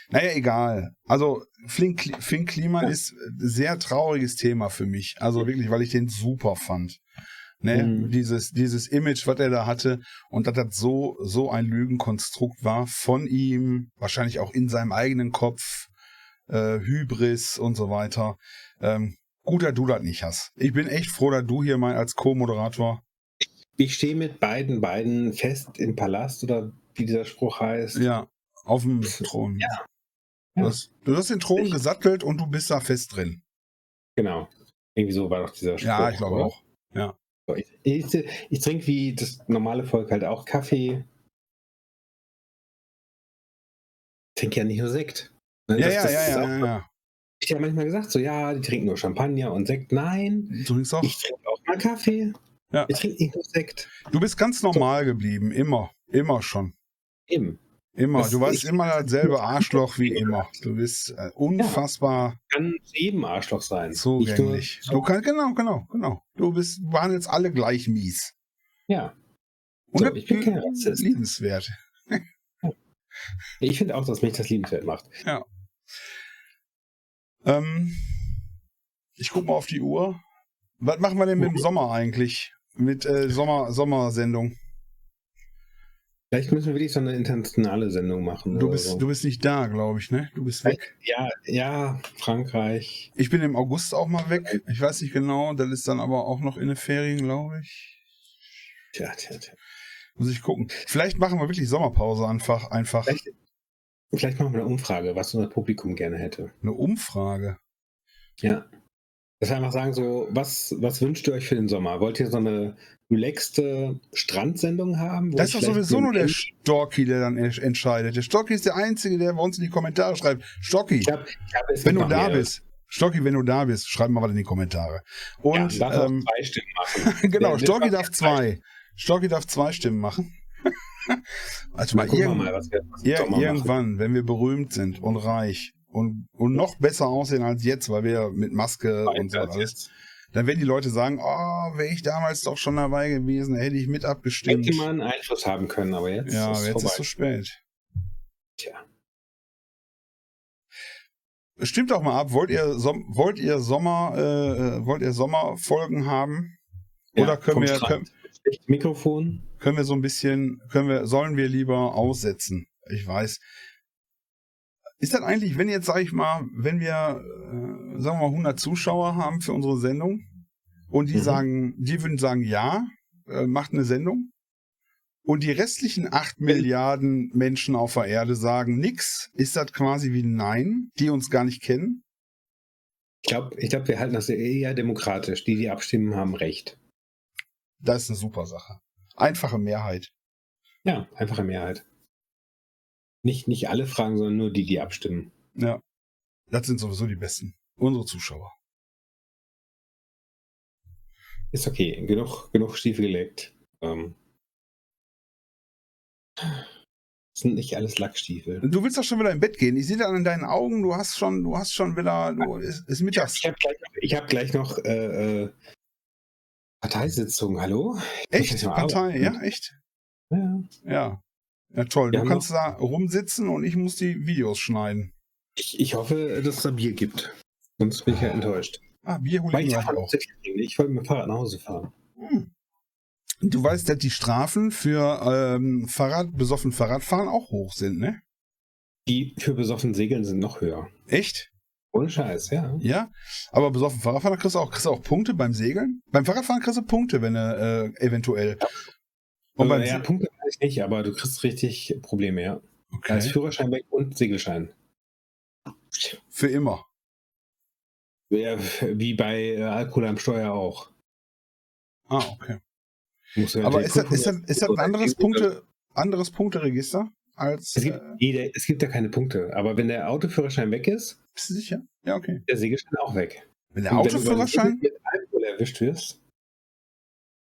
Speaker 1: Naja, egal. Also Fink, Fink Kliman ja. ist ein sehr trauriges Thema für mich. Also wirklich, weil ich den super fand. Ne? Mhm. Dieses, dieses Image, was er da hatte und dass das so, so ein Lügenkonstrukt war von ihm, wahrscheinlich auch in seinem eigenen Kopf, äh, Hybris und so weiter. Ähm, gut, dass du das nicht hast. Ich bin echt froh, dass du hier mal als Co-Moderator.
Speaker 2: Ich stehe mit beiden, beiden fest im Palast oder wie dieser Spruch heißt.
Speaker 1: Ja, auf dem Thron. Ja. Du hast, du hast den Thron gesattelt und du bist da fest drin.
Speaker 2: Genau. Irgendwie so war doch dieser
Speaker 1: Spruch. Ja, ich glaube auch. Ja.
Speaker 2: Ich, ich, ich trinke wie das normale Volk halt auch Kaffee. Ich trinke ja nicht nur Sekt.
Speaker 1: Ne? Ja, das, ja, das ja, ja, ja, ja.
Speaker 2: Ich habe manchmal gesagt, so ja, die trinken nur Champagner und Sekt. Nein,
Speaker 1: du trinkst auch.
Speaker 2: ich trinke auch mal Kaffee. Ja. Ich trinke nicht nur Sekt.
Speaker 1: Du bist ganz normal so. geblieben, immer, immer schon.
Speaker 2: Eben.
Speaker 1: Immer. Das du warst immer dasselbe Arschloch wie immer. Du bist äh, unfassbar. Ja,
Speaker 2: kann jedem Arschloch sein.
Speaker 1: Zugänglich. Du kannst, genau, genau, genau. Du bist, waren jetzt alle gleich mies.
Speaker 2: Ja.
Speaker 1: Und so, ich bin kein Rassist. Liebenswert.
Speaker 2: Ich finde auch, dass mich das liebenswert macht.
Speaker 1: Ja. Ähm, ich gucke mal auf die Uhr. Was machen wir denn mit dem Sommer eigentlich? Mit äh, Sommer, Sommersendung?
Speaker 2: Vielleicht müssen wir wirklich so eine internationale Sendung machen.
Speaker 1: Du bist,
Speaker 2: so.
Speaker 1: du bist nicht da, glaube ich, ne? Du bist weg.
Speaker 2: Ja, ja, Frankreich.
Speaker 1: Ich bin im August auch mal weg. Ich weiß nicht genau. Das ist dann aber auch noch in den Ferien, glaube ich.
Speaker 2: Tja, tja, tja.
Speaker 1: Muss ich gucken. Vielleicht machen wir wirklich Sommerpause einfach. einfach.
Speaker 2: Vielleicht, vielleicht machen wir eine Umfrage, was unser Publikum gerne hätte.
Speaker 1: Eine Umfrage?
Speaker 2: Ja. Dass wir einfach sagen, so, was, was wünscht ihr euch für den Sommer? Wollt ihr so eine relaxte Strandsendung haben?
Speaker 1: Das ist doch sowieso nur der Storky, der dann entscheidet. Der Storky ist der Einzige, der bei uns in die Kommentare schreibt. Storky, ich hab, ich hab wenn du da bist, Stocki, wenn du da bist, schreib mal was in die Kommentare. Und ja, darf ähm, zwei Stimmen (laughs) machen. genau, Stocki darf zwei. Storki darf zwei Stimmen machen. (laughs) also mal, irgend mal was wir, was ir irgendwann, machen. wenn wir berühmt sind und reich und, und noch besser aussehen als jetzt, weil wir mit Maske Nein, und so alles, dann werden die Leute sagen, oh, wäre ich damals doch schon dabei gewesen, hätte ich mit abgestimmt.
Speaker 2: Hätte man Einfluss haben können, aber jetzt
Speaker 1: ja, ist es jetzt ist es zu spät.
Speaker 2: Tja.
Speaker 1: Stimmt doch mal ab, wollt ihr, wollt ihr Sommer, äh, äh, wollt ihr Sommerfolgen haben? Oder ja, können wir, können,
Speaker 2: Mikrofon.
Speaker 1: Können wir so ein bisschen, können wir, sollen wir lieber aussetzen? Ich weiß. Ist das eigentlich, wenn jetzt, sag ich mal, wenn wir, äh, sagen wir mal, 100 Zuschauer haben für unsere Sendung und die mhm. sagen, die würden sagen, ja, äh, macht eine Sendung und die restlichen 8 Milliarden Menschen auf der Erde sagen nix, ist das quasi wie Nein, die uns gar nicht kennen?
Speaker 2: Ich glaube, ich glaub, wir halten das eher demokratisch. Die, die abstimmen, haben recht.
Speaker 1: Das ist eine super Sache. Einfache Mehrheit.
Speaker 2: Ja, einfache Mehrheit. Nicht, nicht alle Fragen, sondern nur die, die abstimmen.
Speaker 1: Ja. Das sind sowieso die besten. Unsere Zuschauer.
Speaker 2: Ist okay. Genug, genug Stiefel gelegt. Ähm. Das sind nicht alles Lackstiefel.
Speaker 1: Du willst doch schon wieder im Bett gehen. Ich sehe da an deinen Augen, du hast schon, du hast schon wieder, du, ist, ist mittags.
Speaker 2: Ich habe gleich, hab gleich, noch äh, äh Parteisitzung, hallo?
Speaker 1: Echt? Partei, ja, echt?
Speaker 2: Ja.
Speaker 1: Ja. Ja, toll. Wir du kannst da rumsitzen und ich muss die Videos schneiden.
Speaker 2: Ich, ich hoffe, dass es da Bier gibt. Sonst bin ich ja enttäuscht.
Speaker 1: Ah, Bier hole ich,
Speaker 2: ich auch. Ich wollte mit dem Fahrrad nach Hause fahren. Hm.
Speaker 1: Du weißt, dass die Strafen für ähm, Fahrrad, besoffen Fahrradfahren auch hoch sind, ne?
Speaker 2: Die für besoffen Segeln sind noch höher.
Speaker 1: Echt?
Speaker 2: Ohne Scheiß, ja.
Speaker 1: Ja, aber besoffen Fahrradfahren kriegst du auch, kriegst du auch Punkte beim Segeln? Beim Fahrradfahren kriegst du Punkte, wenn du äh, eventuell. Ja.
Speaker 2: Und beim ja, Punkte kann ich nicht, aber du kriegst richtig Probleme, ja. Okay. Als Führerschein weg und Segelschein.
Speaker 1: Für immer.
Speaker 2: Ja, wie bei äh, Alkohol am Steuer auch.
Speaker 1: Ah, okay. Aber ist das, ist, das, ist das ein anderes, Punkte, anderes Punkteregister? Als,
Speaker 2: es, gibt, äh, es gibt ja keine Punkte, aber wenn der Autoführerschein weg ist,
Speaker 1: bist du sicher? Ja, okay.
Speaker 2: Der Segelschein auch weg.
Speaker 1: Wenn der Autoführerschein
Speaker 2: wenn du mit Alkohol erwischt wirst,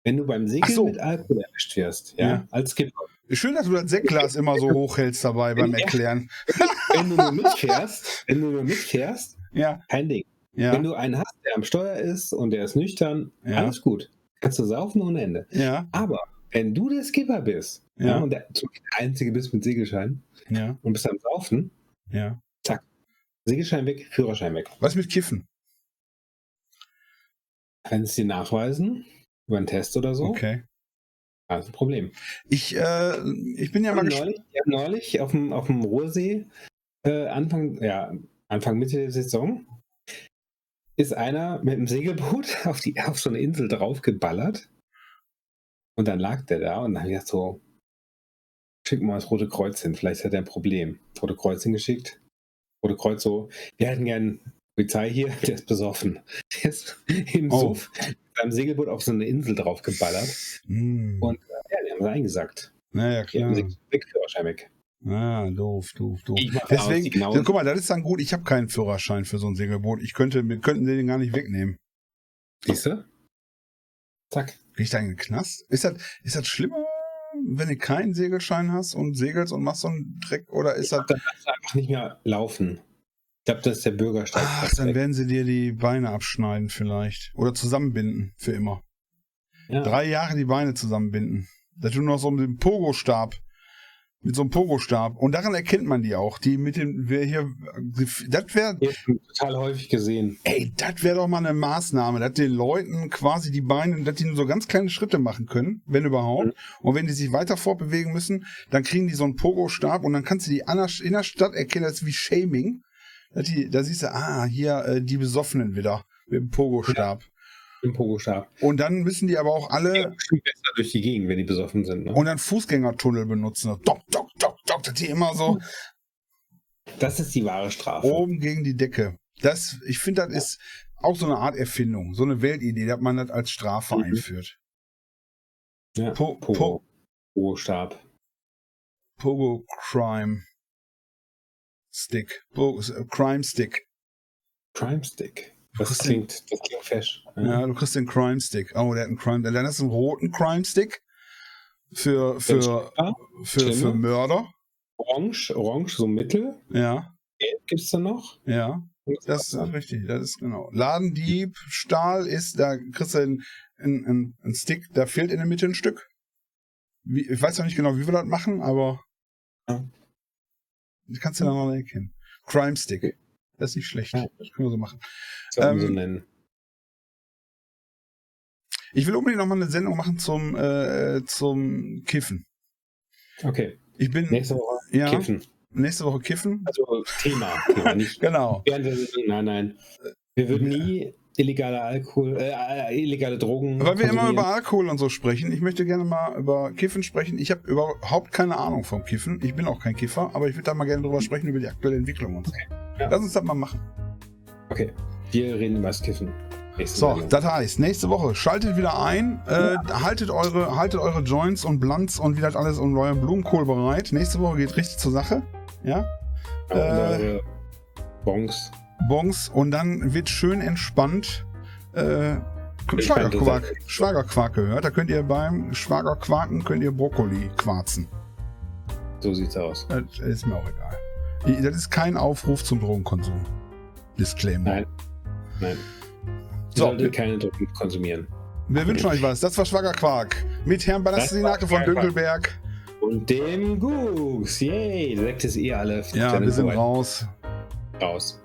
Speaker 2: wenn du beim Segeln so. mit Alkohol erwischt wirst, ja, ja. als Skipper.
Speaker 1: Schön, dass du das Sektglas immer so (laughs) hochhältst dabei beim Erklären. (laughs)
Speaker 2: wenn du nur mitfährst, (laughs) wenn du nur mitfährst, ja. kein Ding. Ja. Wenn du einen hast, der am Steuer ist und der ist nüchtern, ja. alles gut. Kannst du saufen ohne Ende.
Speaker 1: Ja.
Speaker 2: Aber wenn du der Skipper bist ja. ja und der, der Einzige bist mit Segelschein
Speaker 1: ja.
Speaker 2: und bist am Saufen,
Speaker 1: ja.
Speaker 2: zack. Segelschein weg, Führerschein weg.
Speaker 1: Was mit Kiffen?
Speaker 2: Wenn sie nachweisen, über einen Test oder so.
Speaker 1: Okay.
Speaker 2: Das ist ein Problem.
Speaker 1: Ich, äh, ich bin ja mal.
Speaker 2: Neulich, neulich auf dem, auf dem Ruhrsee, äh, Anfang, ja, Anfang Mitte der Saison, ist einer mit dem Segelboot (laughs) auf, die, auf so eine Insel draufgeballert. Und dann lag der da und dann habe ich gedacht so, schick mal das Rote Kreuz hin, vielleicht hat er ein Problem. Rote Kreuz hingeschickt. Rote Kreuz so, wir hätten gern Polizei hier, (laughs) der ist besoffen. Der ist im oh. Suff beim Segelboot auf so eine Insel draufgeballert.
Speaker 1: Mm.
Speaker 2: Und äh, ja, die haben sie eingesagt.
Speaker 1: Naja, klar.
Speaker 2: Die haben weg, Führerschein weg.
Speaker 1: Ah, doof, doof, doof. Deswegen, genau guck mal, das ist dann gut. Ich habe keinen Führerschein für so ein Segelboot. Ich könnte, wir könnten den gar nicht wegnehmen.
Speaker 2: Siehst du? Zack.
Speaker 1: Krieg ich da in den Knast? Ist das, ist das schlimmer, wenn du keinen Segelschein hast und segelst und machst so einen Dreck? Oder ist das.
Speaker 2: Dann kannst du einfach nicht mehr laufen. Ich glaube, das ist der Bürgersteig.
Speaker 1: Ach, dann weg. werden sie dir die Beine abschneiden vielleicht. Oder zusammenbinden für immer. Ja. Drei Jahre die Beine zusammenbinden. Da du noch so mit dem Pogo-Stab mit so einem Pogo-Stab. Und daran erkennt man die auch. Die mit dem, wer hier, das wäre.
Speaker 2: Total häufig gesehen.
Speaker 1: Ey, das wäre doch mal eine Maßnahme, dass den Leuten quasi die Beine, dass die nur so ganz kleine Schritte machen können, wenn überhaupt. Mhm. Und wenn die sich weiter fortbewegen müssen, dann kriegen die so einen Pogo-Stab und dann kannst du die in der Stadt erkennen, das ist wie Shaming. Die, da siehst du, ah, hier, äh, die Besoffenen wieder. Mit dem Pogo-Stab. Ja.
Speaker 2: Im Pogo-Stab.
Speaker 1: Und dann müssen die aber auch alle. Ja,
Speaker 2: besser durch die Gegend, wenn die besoffen sind. Ne?
Speaker 1: Und dann Fußgängertunnel benutzen. Dock, dock, dock, dock, dass die immer so.
Speaker 2: Das ist die wahre Strafe.
Speaker 1: Oben gegen die Decke. Das, ich finde, das ist auch so eine Art Erfindung, so eine Weltidee, dass man das als Strafe mhm. einführt.
Speaker 2: Ja, po, Pogo. Pogo-Stab.
Speaker 1: Pogo Crime Stick. Pogo, Crime Stick.
Speaker 2: Crime Stick. Das klingt, das klingt fesch.
Speaker 1: Ja. du kriegst den Crime Stick. Oh, der hat einen Crime, dann hast du einen roten Crime Stick für, für, für, für Mörder.
Speaker 2: Orange, orange, so mittel.
Speaker 1: Ja.
Speaker 2: Gelb gibt es da noch.
Speaker 1: Ja. Das ist richtig, das ist genau. Ladendieb, Stahl ist, da kriegst du einen, einen, einen Stick, da fehlt in der Mitte ein Stück. Wie, ich weiß noch nicht genau, wie wir das machen, aber ja. kannst du dann noch erkennen. Crime Stick. Das ist nicht schlecht. Ja. Das können wir so machen.
Speaker 2: Ähm, so nennen.
Speaker 1: Ich will unbedingt nochmal eine Sendung machen zum, äh, zum Kiffen.
Speaker 2: Okay.
Speaker 1: Ich bin.
Speaker 2: Nächste Woche
Speaker 1: ja, Kiffen. Nächste Woche Kiffen.
Speaker 2: Also Thema. Thema nicht (laughs)
Speaker 1: genau.
Speaker 2: Nein, nein. Wir würden nie illegale Alkohol, äh, äh, illegale Drogen.
Speaker 1: Weil wir immer über Alkohol und so sprechen. Ich möchte gerne mal über Kiffen sprechen. Ich habe überhaupt keine Ahnung vom Kiffen. Ich bin auch kein Kiffer, aber ich würde da mal gerne drüber sprechen, über die aktuelle Entwicklung und so. Okay. Ja. Lass uns das mal machen.
Speaker 2: Okay. Wir reden über das Kiffen.
Speaker 1: So, das heißt, nächste Woche schaltet wieder ein, äh, haltet, eure, haltet eure Joints und Blunts und wieder alles und euren Blumenkohl bereit. Nächste Woche geht richtig zur Sache. Ja.
Speaker 2: ja äh, Bongs.
Speaker 1: Bongs und dann wird schön entspannt äh, Schwagerquark, Schwagerquark gehört. Da könnt ihr beim Schwagerquarken könnt ihr Brokkoli quarzen.
Speaker 2: So sieht's aus.
Speaker 1: Das ist mir auch egal. Das ist kein Aufruf zum Drogenkonsum. Disclaimer.
Speaker 2: Nein. Nein. So, solltet keine Drogen konsumieren.
Speaker 1: Wir wünschen euch was. Das war Schwagerquark mit Herrn Balastinake von Dünkelberg.
Speaker 2: Und dem Gux. Yay. Sekt ist eh alle.
Speaker 1: Ja, wir sind raus.
Speaker 2: Raus.